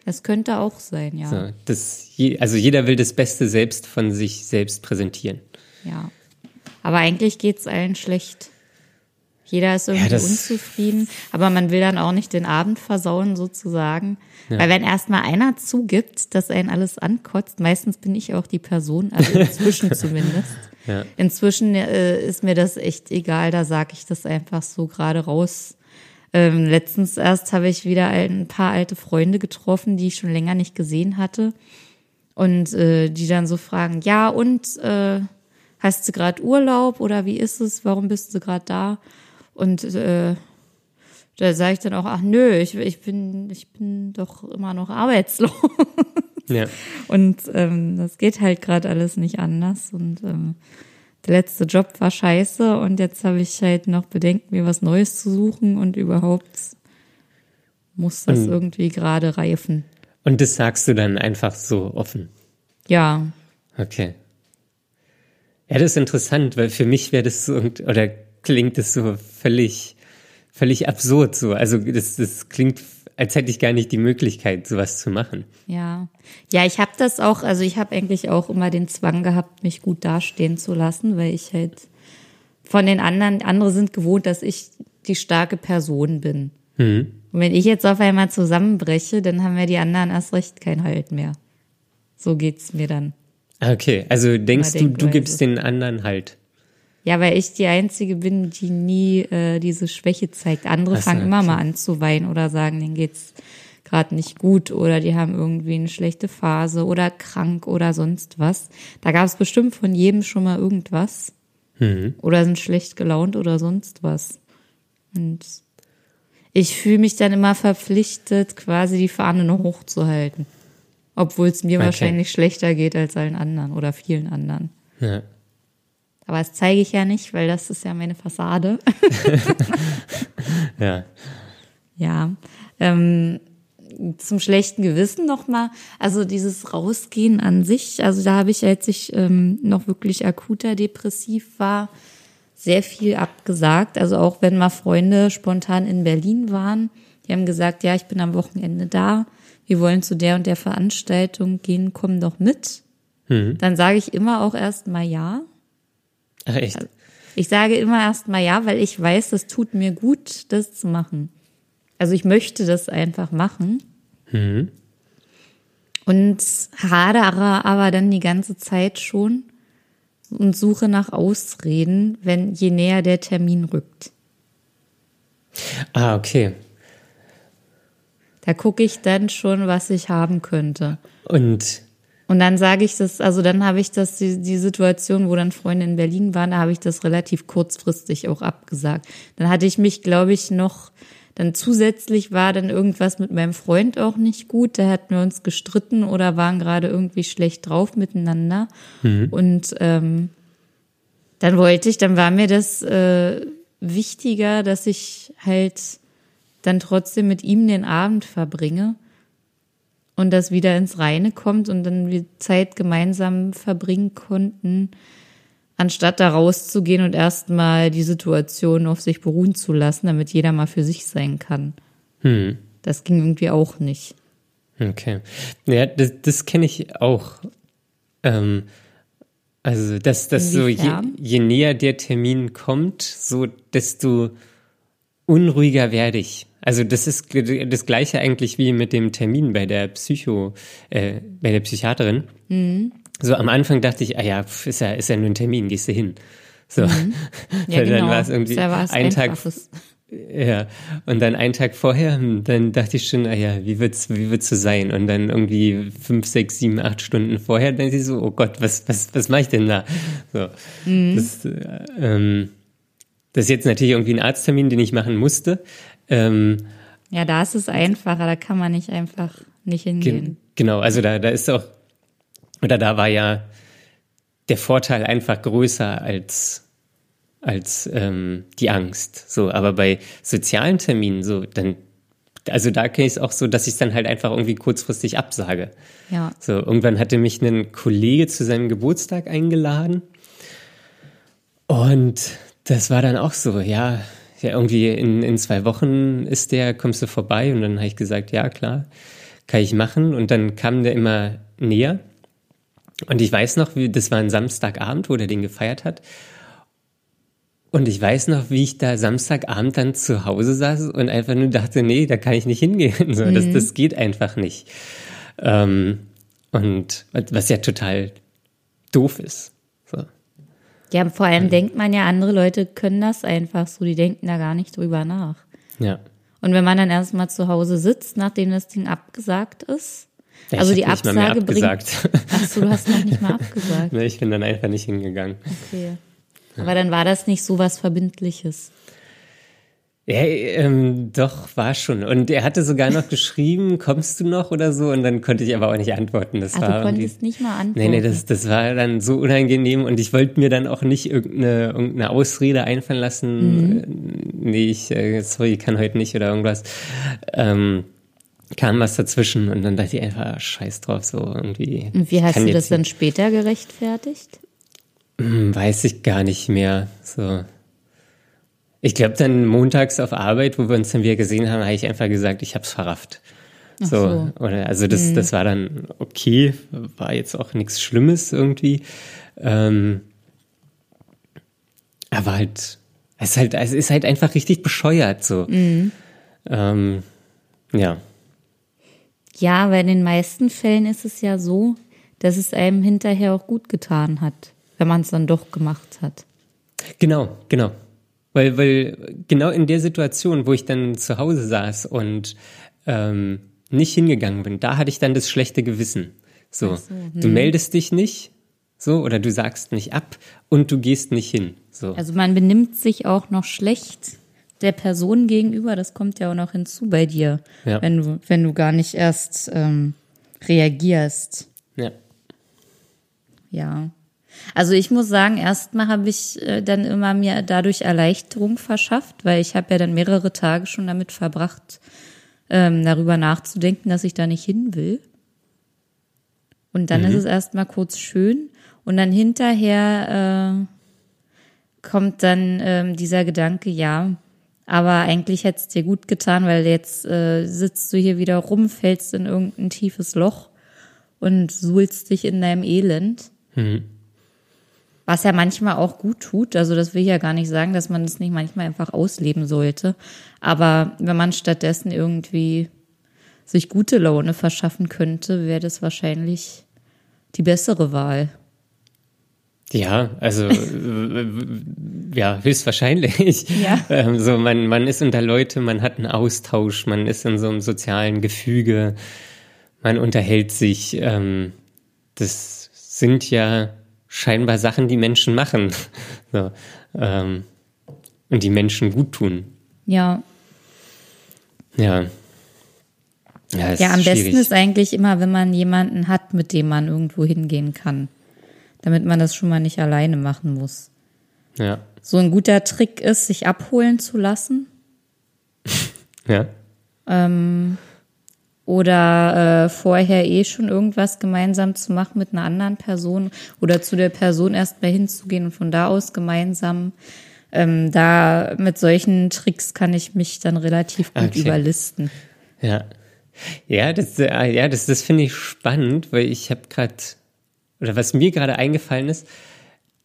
Das könnte auch sein, ja. So, das, also jeder will das Beste selbst von sich selbst präsentieren. Ja. Aber eigentlich geht es allen schlecht. Jeder ist irgendwie ja, unzufrieden, aber man will dann auch nicht den Abend versauen, sozusagen. Ja. Weil wenn erstmal einer zugibt, dass einen alles ankotzt, meistens bin ich auch die Person, also inzwischen zumindest. Ja. Inzwischen äh, ist mir das echt egal, da sage ich das einfach so gerade raus, ähm, letztens erst habe ich wieder ein paar alte Freunde getroffen, die ich schon länger nicht gesehen hatte. Und äh, die dann so fragen, ja, und äh, hast du gerade Urlaub oder wie ist es? Warum bist du gerade da? Und äh, da sage ich dann auch, ach nö, ich, ich bin, ich bin doch immer noch arbeitslos. Ja. Und ähm, das geht halt gerade alles nicht anders. Und ähm, der letzte Job war scheiße und jetzt habe ich halt noch Bedenken, mir was Neues zu suchen und überhaupt muss das und, irgendwie gerade reifen. Und das sagst du dann einfach so offen? Ja. Okay. Ja, das ist interessant, weil für mich wäre das so, oder klingt das so völlig, völlig absurd so. Also das, das klingt als hätte ich gar nicht die Möglichkeit, sowas zu machen. Ja, ja, ich habe das auch, also ich habe eigentlich auch immer den Zwang gehabt, mich gut dastehen zu lassen, weil ich halt von den anderen, andere sind gewohnt, dass ich die starke Person bin. Mhm. Und wenn ich jetzt auf einmal zusammenbreche, dann haben wir die anderen erst recht kein Halt mehr. So geht's mir dann. Okay, also denkst du, du gibst den anderen Halt? Ja, weil ich die Einzige bin, die nie äh, diese Schwäche zeigt. Andere Ach fangen immer mal an zu weinen oder sagen, denen geht's gerade nicht gut oder die haben irgendwie eine schlechte Phase oder krank oder sonst was. Da gab es bestimmt von jedem schon mal irgendwas. Mhm. Oder sind schlecht gelaunt oder sonst was. Und ich fühle mich dann immer verpflichtet, quasi die Fahne noch hochzuhalten. Obwohl es mir Okay. wahrscheinlich schlechter geht als allen anderen oder vielen anderen. Ja. Aber das zeige ich ja nicht, weil das ist ja meine Fassade. Ja. Ja. Ähm, zum schlechten Gewissen nochmal, also dieses Rausgehen an sich, also da habe ich, als ich ähm, noch wirklich akuter depressiv war, sehr viel abgesagt. Also auch wenn mal Freunde spontan in Berlin waren, die haben gesagt, ja, ich bin am Wochenende da, wir wollen zu der und der Veranstaltung gehen, komm doch mit. Dann sage ich immer auch erstmal ja. Echt? Ich sage immer erstmal ja, weil ich weiß, das tut mir gut, das zu machen. Also ich möchte das einfach machen. Und hadere aber dann die ganze Zeit schon und suche nach Ausreden, wenn je näher der Termin rückt. Ah, okay. Da gucke ich dann schon, was ich haben könnte. Und Und dann sage ich das, also dann habe ich das, die, die Situation, wo dann Freunde in Berlin waren, da habe ich das relativ kurzfristig auch abgesagt. Dann hatte ich mich, glaube ich, noch, dann zusätzlich war dann irgendwas mit meinem Freund auch nicht gut. Da hatten wir uns gestritten oder waren gerade irgendwie schlecht drauf miteinander. Und ähm, dann wollte ich, dann war mir das äh, wichtiger, dass ich halt dann trotzdem mit ihm den Abend verbringe und das wieder ins Reine kommt und dann wir Zeit gemeinsam verbringen konnten, anstatt da rauszugehen und erstmal die Situation auf sich beruhen zu lassen, damit jeder mal für sich sein kann. hm, Das ging irgendwie auch nicht. okay. Ja, das, das kenne ich auch. Ähm, also, dass das so, je, je näher der Termin kommt, so desto unruhiger werde ich. Also das ist das gleiche eigentlich wie mit dem Termin bei der Psycho, äh, bei der Psychiaterin. Mhm. So am Anfang dachte ich, ah ja, ist ja, ist ja nur ein Termin, gehst du hin. So. Mhm. Ja, genau. dann war es irgendwie ein Tag ja, und dann einen Tag vorher, hm, dann dachte ich schon, ah ja, wie wird's, wie wird's so sein? Und dann irgendwie fünf, sechs, sieben, acht Stunden vorher, dann sie so, oh Gott, was, was, was mache ich denn da? So, das, äh, ähm, das ist jetzt natürlich irgendwie ein Arzttermin, den ich machen musste. Ähm, Ja, da ist es einfacher, da kann man nicht einfach nicht hingehen. genau, also da, da ist auch, oder da war ja der Vorteil einfach größer als, als ähm, die Angst. So, aber bei sozialen Terminen, so, dann, also da kenne ich es auch so, dass ich es dann halt einfach irgendwie kurzfristig absage. Ja. So, irgendwann hatte mich ein Kollege zu seinem Geburtstag eingeladen. Und das war dann auch so, ja, ja irgendwie in, in zwei Wochen ist der, kommst du vorbei? Und dann habe ich gesagt, ja, klar, kann ich machen. Und dann kam der immer näher. Und ich weiß noch, wie, das war ein Samstagabend, wo der den gefeiert hat. Und ich weiß noch, wie ich da Samstagabend dann zu Hause saß und einfach nur dachte, nee, da kann ich nicht hingehen. So, das, das geht einfach nicht. Ähm, und was ja total doof ist. Ja, vor allem denkt man ja, andere Leute können das einfach so, die denken da gar nicht drüber nach. Ja. Und wenn man dann erstmal zu Hause sitzt, nachdem das Ding abgesagt ist, Ja, also ich die Absage bringt. abgesagt. Ach so, du hast noch nicht mal abgesagt. Ne, ich bin dann einfach nicht hingegangen. Okay. Aber dann war das nicht so was Verbindliches. Ja, ähm, doch, war schon. Und er hatte sogar noch geschrieben, kommst du noch oder so? Und dann konnte ich aber auch nicht antworten. Das Ach, war du konntest nicht mal antworten. Nee, nee, das, das war dann so unangenehm und ich wollte mir dann auch nicht irgendeine, irgendeine Ausrede einfallen lassen. Äh, Nee, ich, äh, sorry, ich kann heute nicht oder irgendwas. Ähm, kam was dazwischen und dann dachte ich einfach, scheiß drauf, so irgendwie. Und wie hast du das dann später gerechtfertigt? Hm, Weiß ich gar nicht mehr. So. Ich glaube, dann montags auf Arbeit, wo wir uns dann wieder gesehen haben, habe ich einfach gesagt, ich hab's verrafft. Ach So, so. Mhm. oder also das, das war dann okay, war jetzt auch nichts Schlimmes irgendwie. Ähm, aber halt, es ist halt, es ist halt einfach richtig bescheuert so. Mhm. Ähm, ja. Ja, weil in den meisten Fällen ist es ja so, dass es einem hinterher auch gut getan hat, wenn man es dann doch gemacht hat. Genau, genau. Weil, weil genau in der Situation, wo ich dann zu Hause saß und ähm, nicht hingegangen bin, da hatte ich dann das schlechte Gewissen. So, so, du meldest dich nicht, so, oder du sagst nicht ab und du gehst nicht hin. So. Also man benimmt sich auch noch schlecht der Person gegenüber, das kommt ja auch noch hinzu bei dir, Ja. wenn du, wenn du gar nicht erst ähm, reagierst. ja. Ja. Also ich muss sagen, erstmal habe ich äh, dann immer mir dadurch Erleichterung verschafft, weil ich habe ja dann mehrere Tage schon damit verbracht, ähm, darüber nachzudenken, dass ich da nicht hin will. Und dann ist es erstmal kurz schön und dann hinterher äh, kommt dann ähm, dieser Gedanke, ja, aber eigentlich hätte es dir gut getan, weil jetzt äh, sitzt du hier wieder rum, fällst in irgendein tiefes Loch und suhlst dich in deinem Elend. Was ja manchmal auch gut tut. Also das will ich ja gar nicht sagen, dass man das nicht manchmal einfach ausleben sollte. Aber wenn man stattdessen irgendwie sich gute Laune verschaffen könnte, wäre das wahrscheinlich die bessere Wahl. Ja, also ja, höchstwahrscheinlich. Ja. Ähm, so, man, man ist unter Leute, man hat einen Austausch, man ist in so einem sozialen Gefüge, man unterhält sich. Ähm, das sind ja scheinbar Sachen, die Menschen machen. So, ähm, und die Menschen gut tun. Ja, Ja. Ja, ja am schwierig. besten ist eigentlich immer, wenn man jemanden hat, mit dem man irgendwo hingehen kann. Damit man das schon mal nicht alleine machen muss. Ja. So ein guter Trick ist, sich abholen zu lassen. Ja. Oder äh, vorher eh schon irgendwas gemeinsam zu machen mit einer anderen Person oder zu der Person erst mal hinzugehen und von da aus gemeinsam. Ähm, da mit solchen Tricks kann ich mich dann relativ gut Okay. überlisten. Ja. Ja, das, äh, ja, das, das finde ich spannend, weil ich habe gerade, oder was mir gerade eingefallen ist,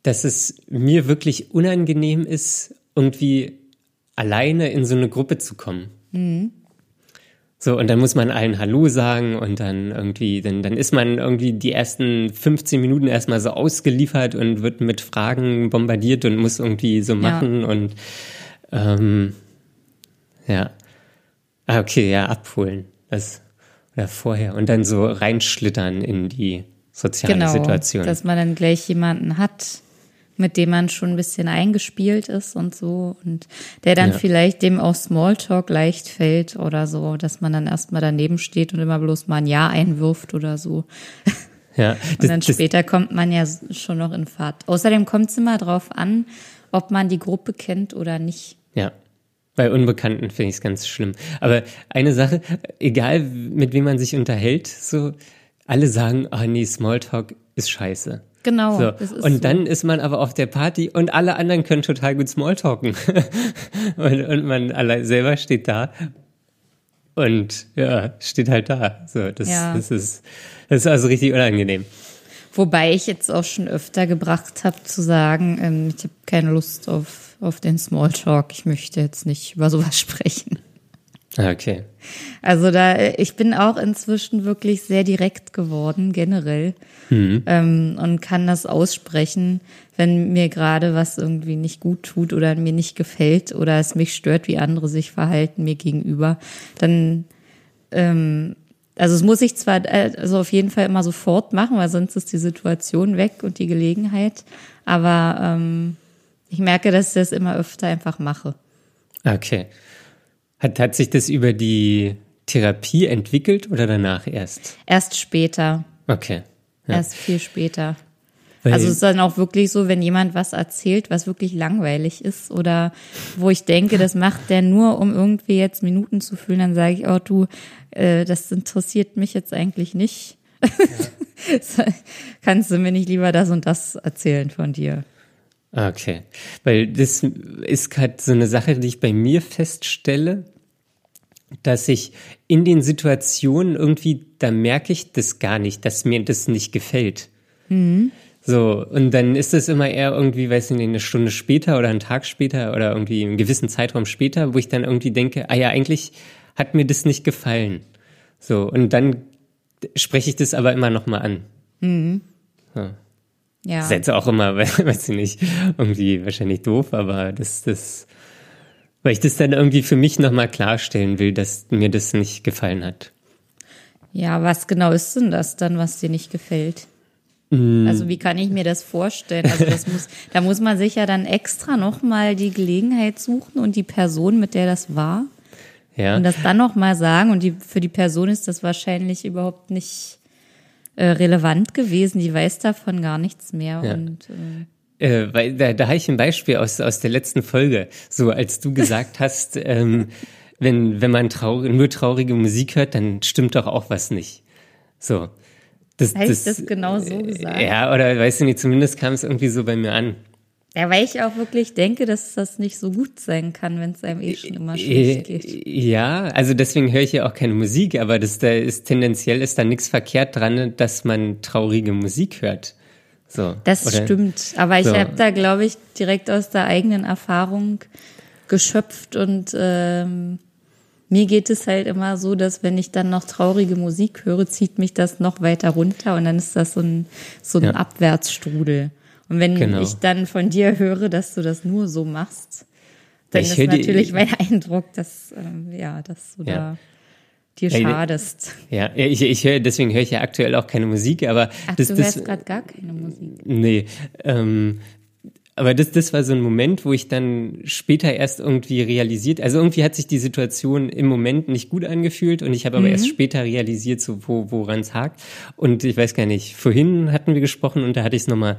dass es mir wirklich unangenehm ist, irgendwie alleine in so eine Gruppe zu kommen. So, und dann muss man allen Hallo sagen und dann irgendwie, dann, dann ist man irgendwie die ersten 15 Minuten erstmal so ausgeliefert und wird mit Fragen bombardiert und muss irgendwie so machen und ähm, ja. Ah, okay, ja, abholen. Das, oder vorher. Und dann so reinschlittern in die soziale Genau, Situation. dass man dann gleich jemanden hat, mit dem man schon ein bisschen eingespielt ist und so und der dann Ja. vielleicht dem auch Smalltalk leicht fällt oder so, dass man dann erstmal daneben steht und immer bloß mal ein Ja einwirft oder so. ja, Und dann später kommt man ja schon noch in Fahrt. Außerdem kommt es immer drauf an, ob man die Gruppe kennt oder nicht. Ja. Bei Unbekannten finde ich es ganz schlimm. Aber eine Sache, egal mit wem man sich unterhält, so, alle sagen, ah nee, Smalltalk ist scheiße. Genau, So. und so. dann ist man aber auf der Party und alle anderen können total gut Smalltalken. und, und man allein selber steht da und ja, steht halt da. So, das, Ja. das ist, das ist also richtig unangenehm. Wobei ich jetzt auch schon öfter gebracht habe zu sagen, ähm, ich habe keine Lust auf, auf den Smalltalk, ich möchte jetzt nicht über sowas sprechen. Ah, Okay. Also da, ich bin auch inzwischen wirklich sehr direkt geworden, generell. Ähm, und kann das aussprechen, wenn mir gerade was irgendwie nicht gut tut oder mir nicht gefällt oder es mich stört, wie andere sich verhalten mir gegenüber. Dann, ähm, also es muss ich zwar äh, also auf jeden Fall immer sofort machen, weil sonst ist die Situation weg und die Gelegenheit. Aber ähm, ich merke, dass ich das immer öfter einfach mache. Okay. Hat, hat sich das über die Therapie entwickelt oder danach erst? Erst später. Okay. Ja. Erst viel später. Weil- Also es ist dann auch wirklich so, wenn jemand was erzählt, was wirklich langweilig ist oder wo ich denke, das macht der nur, um irgendwie jetzt Minuten zu füllen, dann sage ich, oh du, äh, das interessiert mich jetzt eigentlich nicht. Kannst du mir nicht lieber das und das erzählen von dir? Okay. Weil das ist gerade so eine Sache, die ich bei mir feststelle, dass ich in den Situationen irgendwie, da merke ich das gar nicht, dass mir das nicht gefällt. So, und dann ist es immer eher irgendwie, weiß ich nicht, eine Stunde später oder einen Tag später oder irgendwie einen gewissen Zeitraum später, wo ich dann irgendwie denke, ah ja, eigentlich hat mir das nicht gefallen. So, und dann spreche ich das aber immer nochmal an. Ja. Das ist jetzt auch immer, weiß ich nicht, irgendwie wahrscheinlich doof, aber das, das, weil ich das dann irgendwie für mich nochmal klarstellen will, dass mir das nicht gefallen hat. Ja, was genau ist denn das dann, was dir nicht gefällt? Mm. Also wie kann ich mir das vorstellen? Also das muss, da muss man sich ja dann extra nochmal die Gelegenheit suchen und die Person, mit der das war, Ja. und das dann nochmal sagen. Und die, für die Person ist das wahrscheinlich überhaupt nicht äh, relevant gewesen. Die weiß davon gar nichts mehr. Ja. Und äh, Äh, weil da, da habe ich ein Beispiel aus, aus der letzten Folge. So, als du gesagt hast, ähm, wenn, wenn man traurig, nur traurige Musik hört, dann stimmt doch auch was nicht. So. Das, Habe ich das genau so gesagt? Ja, oder weißt du nicht, zumindest kam es irgendwie so bei mir an. ja, weil ich auch wirklich denke, dass das nicht so gut sein kann, wenn es einem eh schon immer Äh, schlecht geht. Ja, also deswegen höre ich ja auch keine Musik, aber das da ist tendenziell ist da nichts verkehrt dran, dass man traurige Musik hört. So. Das oder? stimmt. Aber ich So. habe da, glaube ich, direkt aus der eigenen Erfahrung geschöpft und ähm, mir geht es halt immer so, dass wenn ich dann noch traurige Musik höre, zieht mich das noch weiter runter und dann ist das so ein, so ein Ja. Abwärtsstrudel. Und wenn Genau. ich dann von dir höre, dass du das nur so machst, dann Ich ist höre die- natürlich mein Eindruck, dass, ähm, ja, dass du Ja. da dir schadest. Ja, ich, ich höre, deswegen höre ich ja aktuell auch keine Musik, aber Ach, das, du hörst gerade gar keine Musik. Nee, ähm, aber das, das war so ein Moment, wo ich dann später erst irgendwie realisiert, also irgendwie hat sich die Situation im Moment nicht gut angefühlt und ich habe aber erst später realisiert, so wo, woran es hakt. Und ich weiß gar nicht, vorhin hatten wir gesprochen und da hatte ich es nochmal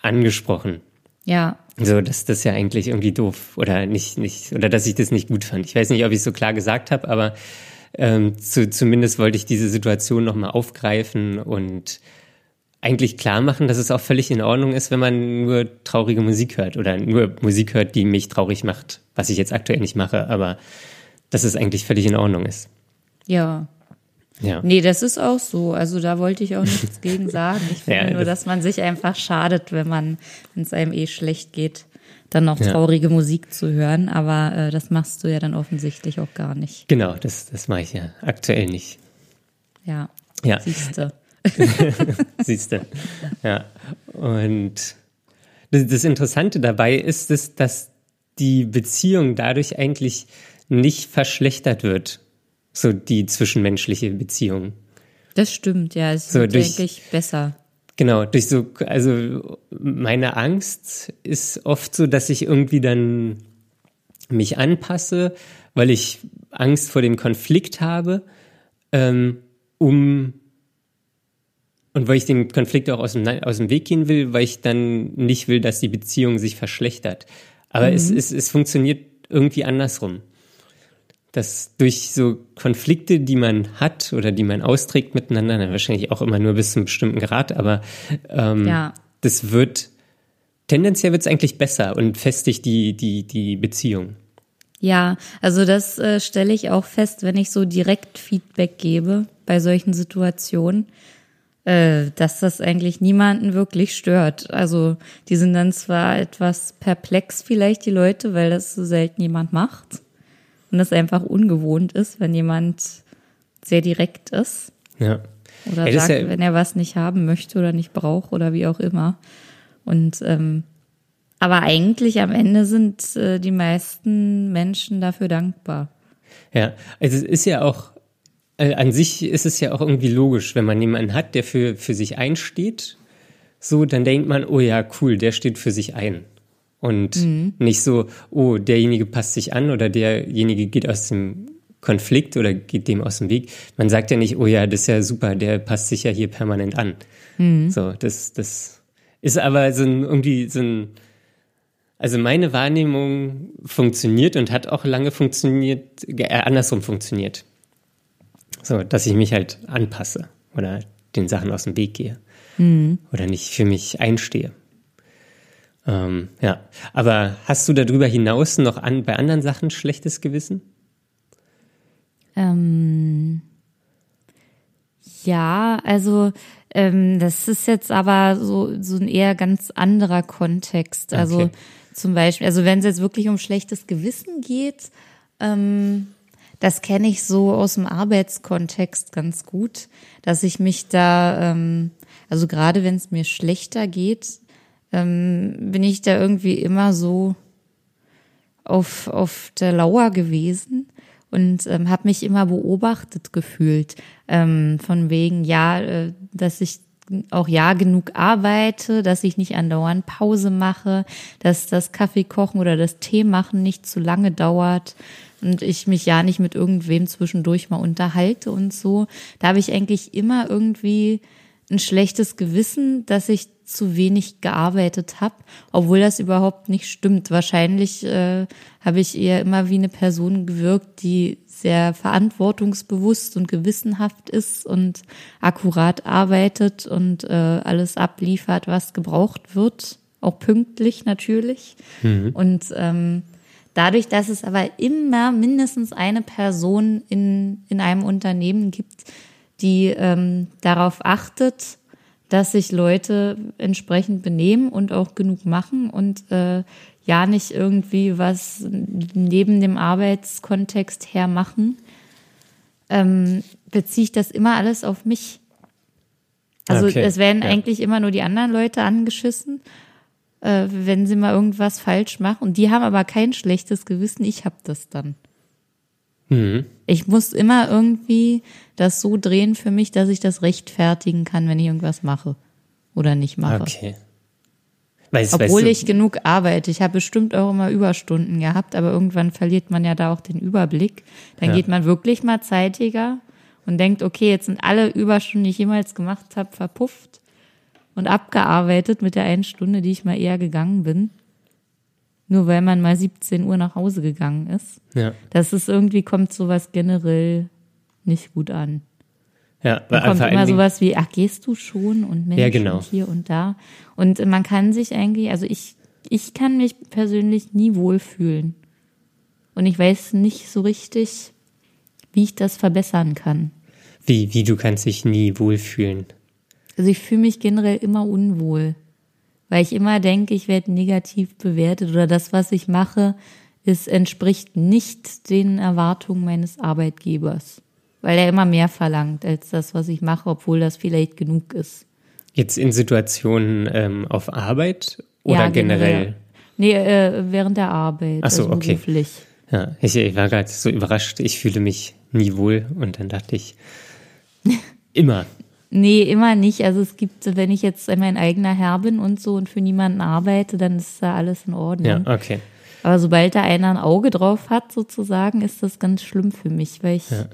angesprochen. Ja, So, dass das ja eigentlich irgendwie doof oder nicht, nicht, oder dass ich das nicht gut fand. Ich weiß nicht, ob ich es so klar gesagt habe, aber ähm, zu, zumindest wollte ich diese Situation nochmal aufgreifen und eigentlich klar machen, dass es auch völlig in Ordnung ist, wenn man nur traurige Musik hört oder nur Musik hört, die mich traurig macht, was ich jetzt aktuell nicht mache, aber dass es eigentlich völlig in Ordnung ist. ja. Ja. Nee, das ist auch so. Also da wollte ich auch nichts gegen sagen. Ich finde Ja, nur, das- dass man sich einfach schadet, wenn man, wenn es einem eh schlecht geht, dann noch Ja. traurige Musik zu hören. Aber äh, das machst du ja dann offensichtlich auch gar nicht. Genau, das, das mache ich ja aktuell nicht. Ja. Ja. Siehst du. Siehst du. Ja. Und das, das Interessante dabei ist, dass, dass die Beziehung dadurch eigentlich nicht verschlechtert wird. So die zwischenmenschliche Beziehung. Das stimmt, ja. Es So, wird durch- eigentlich besser. Genau, durch so, also meine Angst ist oft so, dass ich irgendwie dann mich anpasse, weil ich Angst vor dem Konflikt habe, ähm, um und weil ich den Konflikt auch aus dem, aus dem Weg gehen will, weil ich dann nicht will, dass die Beziehung sich verschlechtert. Aber es, es, es funktioniert irgendwie andersrum. Dass durch so Konflikte, die man hat oder die man austrägt miteinander, dann wahrscheinlich auch immer nur bis zu einem bestimmten Grad, aber ähm, Ja. das wird tendenziell wird es eigentlich besser und festigt die, die, die Beziehung. Ja, also das äh, stelle ich auch fest, wenn ich so direkt Feedback gebe bei solchen Situationen, äh, dass das eigentlich niemanden wirklich stört. Also die sind dann zwar etwas perplex vielleicht die Leute, weil das so selten jemand macht und das einfach ungewohnt ist, wenn jemand sehr direkt ist Ja. oder ist sagt, ja- wenn er was nicht haben möchte oder nicht braucht oder wie auch immer. Und ähm, aber eigentlich am Ende sind äh, die meisten Menschen dafür dankbar. Ja, also es ist ja auch, äh, an sich ist es ja auch irgendwie logisch, wenn man jemanden hat, der für, für sich einsteht, so, dann denkt man, oh ja, cool, der steht für sich ein. Und nicht so, oh, derjenige passt sich an oder derjenige geht aus dem Konflikt oder geht dem aus dem Weg. Man sagt ja nicht, oh ja, das ist ja super, der passt sich ja hier permanent an. So, das, das ist aber so ein, irgendwie so ein, also meine Wahrnehmung funktioniert und hat auch lange funktioniert, äh, andersrum funktioniert. So, dass ich mich halt anpasse oder den Sachen aus dem Weg gehe. Oder nicht für mich einstehe. Ähm, ja, aber hast du darüber hinaus noch an, bei anderen Sachen schlechtes Gewissen? Ähm, ja, also ähm, das ist jetzt aber so, so ein eher ganz anderer Kontext. Also Okay. zum Beispiel, also wenn es jetzt wirklich um schlechtes Gewissen geht, ähm, das kenne ich so aus dem Arbeitskontext ganz gut, dass ich mich da, ähm, also gerade wenn es mir schlechter geht, ähm, bin ich da irgendwie immer so auf, auf der Lauer gewesen und ähm, habe mich immer beobachtet gefühlt. Ähm, von wegen, ja, äh, dass ich auch ja genug arbeite, dass ich nicht andauernd Pause mache, dass das Kaffee kochen oder das Tee machen nicht zu lange dauert und ich mich ja nicht mit irgendwem zwischendurch mal unterhalte und so. Da habe ich eigentlich immer irgendwie ein schlechtes Gewissen, dass ich zu wenig gearbeitet habe, obwohl das überhaupt nicht stimmt. Wahrscheinlich äh, habe ich eher immer wie eine Person gewirkt, die sehr verantwortungsbewusst und gewissenhaft ist und akkurat arbeitet und äh, alles abliefert, was gebraucht wird, auch pünktlich natürlich. Mhm. Und ähm, dadurch, dass es aber immer mindestens eine Person in, in einem Unternehmen gibt, die ähm, darauf achtet, dass sich Leute entsprechend benehmen und auch genug machen und äh, ja nicht irgendwie was neben dem Arbeitskontext her machen, ähm, beziehe ich das immer alles auf mich. Also okay. es werden ja. eigentlich immer nur die anderen Leute angeschissen, äh, wenn sie mal irgendwas falsch machen. Und die haben aber kein schlechtes Gewissen, ich habe das dann. Mhm. Ich muss immer irgendwie das so drehen für mich, dass ich das rechtfertigen kann, wenn ich irgendwas mache oder nicht mache. Okay. Weißt, Obwohl weißt du, ich genug arbeite. Ich habe bestimmt auch immer Überstunden gehabt, aber irgendwann verliert man ja da auch den Überblick. Dann ja. geht man wirklich mal zeitiger und denkt, okay, jetzt sind alle Überstunden, die ich jemals gemacht habe, verpufft und abgearbeitet mit der einen Stunde, die ich mal eher gegangen bin. Nur weil man mal 17 Uhr nach Hause gegangen ist. Ja. Das ist irgendwie, kommt sowas generell nicht gut an. Ja, da kommt immer sowas wie, ach, gehst du schon und Mensch ja, genau. und hier und da. Und man kann sich eigentlich, also ich, ich kann mich persönlich nie wohlfühlen. Und ich weiß nicht so richtig, wie ich das verbessern kann. Wie, wie du kannst dich nie wohlfühlen? Also ich fühle mich generell immer unwohl, weil ich immer denke, ich werde negativ bewertet oder das, was ich mache, es entspricht nicht den Erwartungen meines Arbeitgebers weil er immer mehr verlangt als das, was ich mache, obwohl das vielleicht genug ist. Jetzt in Situationen ähm, auf Arbeit oder ja, generell? Nee, äh, während der Arbeit. Ach so, also okay. Beruflich. Ja, ich, ich war gerade so überrascht, ich fühle mich nie wohl und dann dachte ich, immer. Nee, immer nicht. Also es gibt, wenn ich jetzt mein eigener Herr bin und so und für niemanden arbeite, dann ist da alles in Ordnung. Ja, okay. Aber sobald da einer ein Auge drauf hat, sozusagen, ist das ganz schlimm für mich, weil ich ja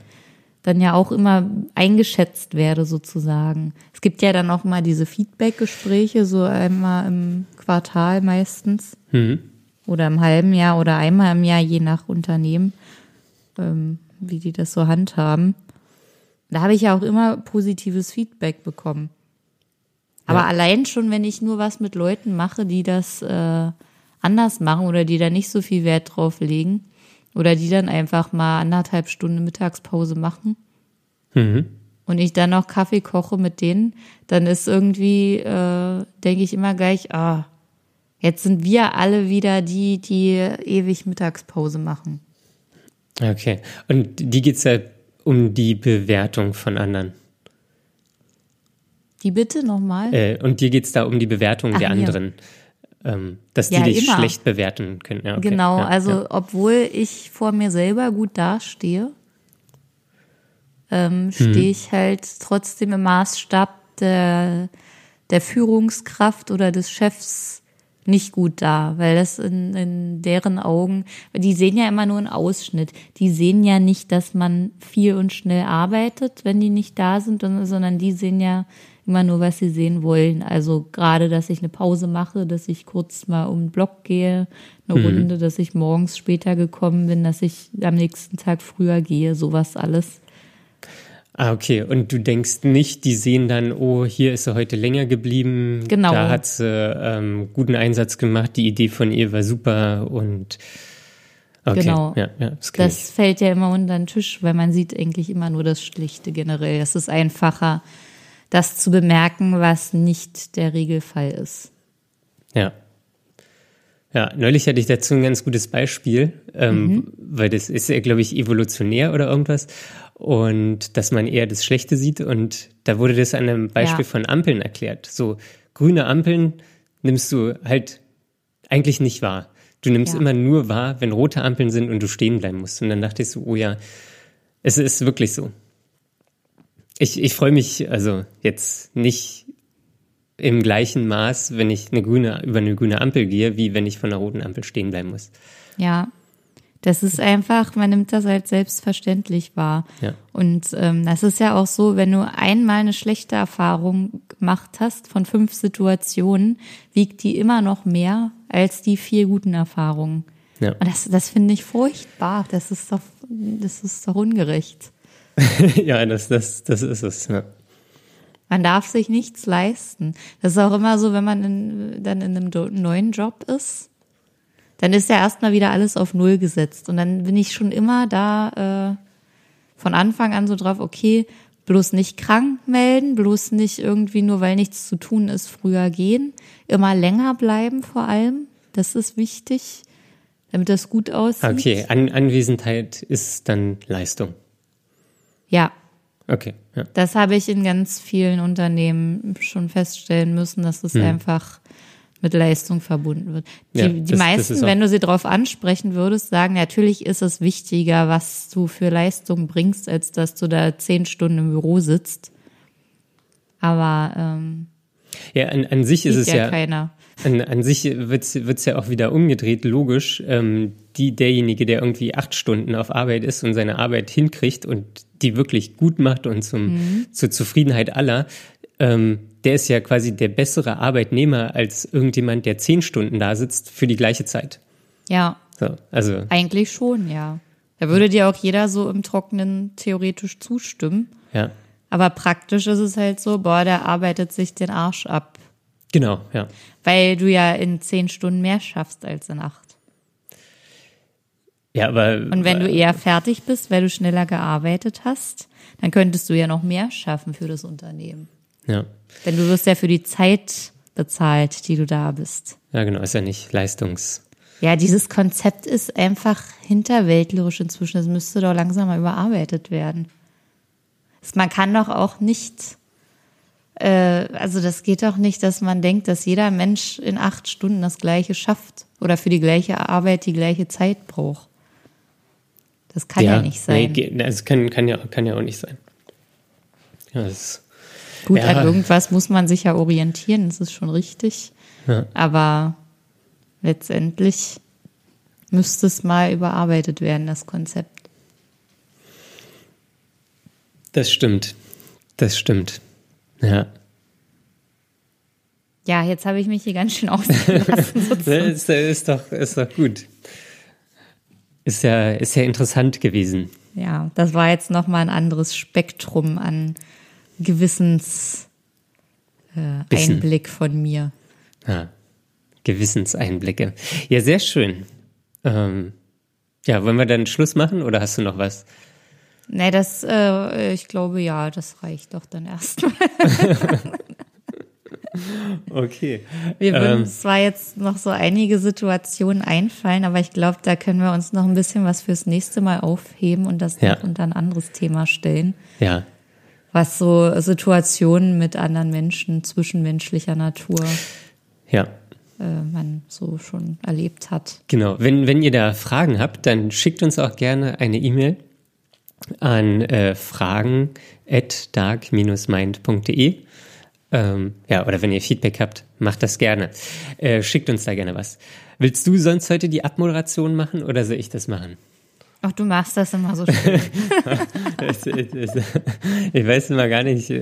dann ja auch immer eingeschätzt werde sozusagen. Es gibt ja dann auch mal diese Feedback-Gespräche, so einmal im Quartal meistens mhm. oder im halben Jahr oder einmal im Jahr, je nach Unternehmen, ähm, wie die das so handhaben. Da habe ich ja auch immer positives Feedback bekommen. Aber ja. allein schon, wenn ich nur was mit Leuten mache, die das äh, anders machen oder die da nicht so viel Wert drauf legen, oder die dann einfach mal anderthalb Stunden Mittagspause machen. Mhm. Und ich dann noch Kaffee koche mit denen, dann ist irgendwie, äh, denke ich immer gleich, ah, jetzt sind wir alle wieder die, die ewig Mittagspause machen. Okay. Und die geht es ja um die Bewertung von anderen. Die bitte nochmal? Äh, und dir geht es da um die Bewertung Ach, der anderen. Ähm, dass die ja, dich immer. schlecht bewerten können. Ja, okay. Genau, ja, also obwohl ich vor mir selber gut dastehe, ähm, stehe hm. ich halt trotzdem im Maßstab der, der Führungskraft oder des Chefs nicht gut da, weil das in, in deren Augen, die sehen ja immer nur einen Ausschnitt. Die sehen ja nicht, dass man viel und schnell arbeitet, wenn die nicht da sind, sondern die sehen ja immer nur, was sie sehen wollen. Also gerade, dass ich eine Pause mache, dass ich kurz mal um den Block gehe, eine mhm. Runde, dass ich morgens später gekommen bin, dass ich am nächsten Tag früher gehe, sowas alles. Ah, okay. Und du denkst nicht, die sehen dann, oh, hier ist sie heute länger geblieben. Genau. Da hat sie ähm, guten Einsatz gemacht, die Idee von ihr war super und Okay, genau. Ja, ja, das, das fällt ja immer unter den Tisch, weil man sieht eigentlich immer nur das Schlichte generell. Es ist einfacher, das zu bemerken, was nicht der Regelfall ist. Ja. Ja, neulich hatte ich dazu ein ganz gutes Beispiel, ähm, mhm. weil das ist ja, glaube ich, evolutionär oder irgendwas. Und dass man eher das Schlechte sieht. Und da wurde das an einem Beispiel ja. von Ampeln erklärt. So grüne Ampeln nimmst du halt eigentlich nicht wahr. Du nimmst Ja. immer nur wahr, wenn rote Ampeln sind und du stehen bleiben musst. Und dann dachte ich so, oh ja, es ist wirklich so. Ich, ich freue mich also jetzt nicht im gleichen Maß, wenn ich eine grüne, über eine grüne Ampel gehe, wie wenn ich von einer roten Ampel stehen bleiben muss. Ja, das ist einfach, man nimmt das als selbstverständlich wahr. Ja. Und ähm, das ist ja auch so, wenn du einmal eine schlechte Erfahrung gemacht hast von fünf Situationen, wiegt die immer noch mehr als die vier guten Erfahrungen. Ja. Und das, das finde ich furchtbar. Das ist doch, das ist doch ungerecht. ja, das, das, das ist es. Ja. Man darf sich nichts leisten. Das ist auch immer so, wenn man in, dann in einem neuen Job ist, dann ist ja erstmal wieder alles auf Null gesetzt. Und dann bin ich schon immer da äh, von Anfang an so drauf, okay, bloß nicht krank melden, bloß nicht irgendwie nur, weil nichts zu tun ist, früher gehen. Immer länger bleiben vor allem. Das ist wichtig, damit das gut aussieht. Okay, An Anwesenheit ist dann Leistung. Ja, Okay, ja. Das habe ich in ganz vielen Unternehmen schon feststellen müssen, dass es einfach mit Leistung verbunden wird. Die, Ja, die das- das meisten, wenn du sie darauf ansprechen würdest, sagen, natürlich ist es wichtiger, was du für Leistung bringst, als dass du da zehn Stunden im Büro sitzt. Aber ähm, Ja, an, an sich ist es ja, ja, keiner. An, an sich wird's wird's ja auch wieder umgedreht, logisch. Ähm, die, derjenige, der irgendwie acht Stunden auf Arbeit ist und seine Arbeit hinkriegt und die wirklich gut macht und zum, Mhm. zur Zufriedenheit aller, ähm, der ist ja quasi der bessere Arbeitnehmer als irgendjemand, der zehn Stunden da sitzt für die gleiche Zeit. Ja, So, also, eigentlich schon, ja. Da würde dir auch jeder so im Trockenen theoretisch zustimmen. ja. Aber praktisch ist es halt so, boah, der arbeitet sich den Arsch ab. Genau, ja. Weil du ja in zehn Stunden mehr schaffst als in acht. Ja, aber. Und wenn du eher fertig bist, weil du schneller gearbeitet hast, dann könntest du ja noch mehr schaffen für das Unternehmen. Ja. Denn du wirst ja für die Zeit bezahlt, die du da bist. ja, genau, ist ja nicht Leistungs. Ja, dieses Konzept ist einfach hinterwäldlerisch inzwischen. Das müsste doch langsam mal überarbeitet werden. Man kann doch auch nicht, also das geht doch nicht, dass man denkt, dass jeder Mensch in acht Stunden das Gleiche schafft oder für die gleiche Arbeit die gleiche Zeit braucht. Das kann ja, nicht sein. Nee, also kann, kann, ja, kann ja auch nicht sein. Ja, das ist, Gut, Ja. an irgendwas muss man sich ja orientieren, das ist schon richtig. Ja. Aber letztendlich müsste es mal überarbeitet werden, das Konzept. das stimmt. Das stimmt. Ja. Ja, jetzt habe ich mich hier ganz schön ausgelassen. Das ist, ist, doch, ist doch gut. Ist ja, ist ja interessant gewesen. ja, das war jetzt nochmal ein anderes Spektrum an Gewissenseinblick äh, von mir. Ja. Gewissenseinblicke. Ja, sehr schön. Ähm, ja, wollen wir dann Schluss machen oder hast du noch was? Nee, das, äh, ich glaube, ja, das reicht doch dann erstmal. Okay. Wir würden Ähm. uns zwar jetzt noch so einige Situationen einfallen, aber ich glaube, da können wir uns noch ein bisschen was fürs nächste Mal aufheben und das Ja. unter ein anderes Thema stellen, Ja. was so Situationen mit anderen Menschen zwischenmenschlicher Natur Ja. äh, man so schon erlebt hat. Genau. Wenn, wenn ihr da Fragen habt, dann schickt uns auch gerne eine E-Mail an äh, fragen at dark-mind.de. Ähm, ja, oder wenn ihr Feedback habt, macht das gerne. Äh, schickt uns da gerne was. Willst du sonst heute die Abmoderation machen oder soll ich das machen? Ach, du machst das immer so schön. Ich weiß immer gar nicht,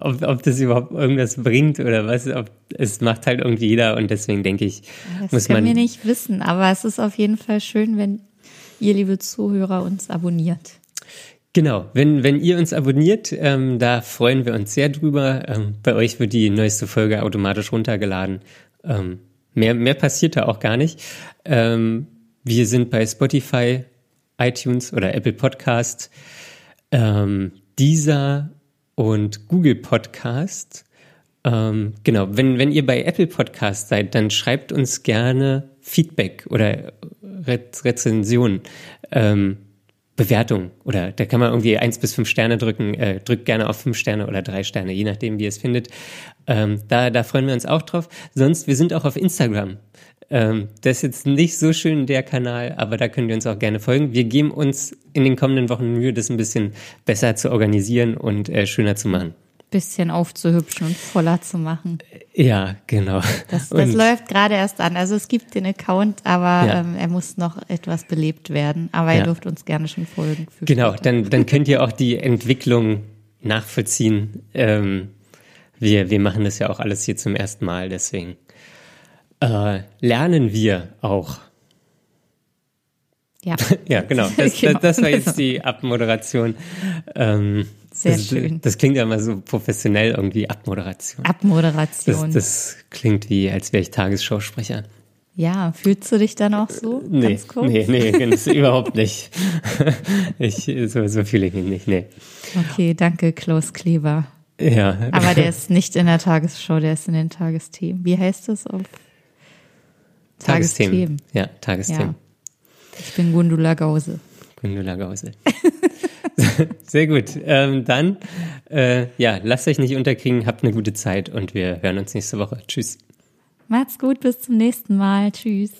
ob, ob das überhaupt irgendwas bringt oder was. Ob, es macht halt irgendwie jeder und deswegen denke ich, Das muss können man. wir nicht wissen, aber es ist auf jeden Fall schön, wenn ihr, liebe Zuhörer, uns abonniert. Genau, wenn, wenn ihr uns abonniert, ähm, da freuen wir uns sehr drüber. Ähm, bei euch wird die neueste Folge automatisch runtergeladen. Ähm, mehr, mehr passiert da auch gar nicht. Ähm, wir sind bei Spotify, iTunes oder Apple Podcast, ähm, Deezer und Google Podcast. Ähm, genau, wenn, wenn ihr bei Apple Podcast seid, dann schreibt uns gerne Feedback oder Re Rezensionen. Bewertung oder da kann man irgendwie eins bis fünf Sterne drücken, äh, drückt gerne auf fünf Sterne oder drei Sterne, je nachdem, wie ihr es findet. Ähm, da, da freuen wir uns auch drauf. Sonst, wir sind auch auf Instagram. Ähm, das ist jetzt nicht so schön der Kanal, aber da könnt ihr uns auch gerne folgen. Wir geben uns in den kommenden Wochen Mühe, das ein bisschen besser zu organisieren und äh, schöner zu machen bisschen aufzuhübschen und voller zu machen. Ja, genau. Das, das läuft gerade erst an. Also es gibt den Account, aber ja. ähm, er muss noch etwas belebt werden. Aber ja. ihr dürft uns gerne schon folgen. genau, dann, dann könnt ihr auch die Entwicklung nachvollziehen. Ähm, wir, wir machen das ja auch alles hier zum ersten Mal, deswegen äh, lernen wir auch. Ja. ja, genau. Das, genau. Das, das war jetzt die Abmoderation. Ähm, sehr das, schön. Das klingt ja immer so professionell irgendwie, Abmoderation. Abmoderation. Das, das klingt wie, als wäre ich Tagesschausprecher. Ja, fühlst du dich dann auch so? Nee, ganz kurz? nee, nee, überhaupt nicht. Ich, so, so fühle ich mich nicht, nee. Okay, danke, Klaus Kleber. Ja. Aber der ist nicht in der Tagesschau, der ist in den Tagesthemen. Wie heißt das auf Tagesthemen? Tagesthemen. Ja, Tagesthemen. Ja. Ich bin Gundula Gause. Gundula Gause. Sehr gut. Ähm, dann, äh, ja, lasst euch nicht unterkriegen, habt eine gute Zeit und wir hören uns nächste Woche. Tschüss. Macht's gut, bis zum nächsten Mal. Tschüss.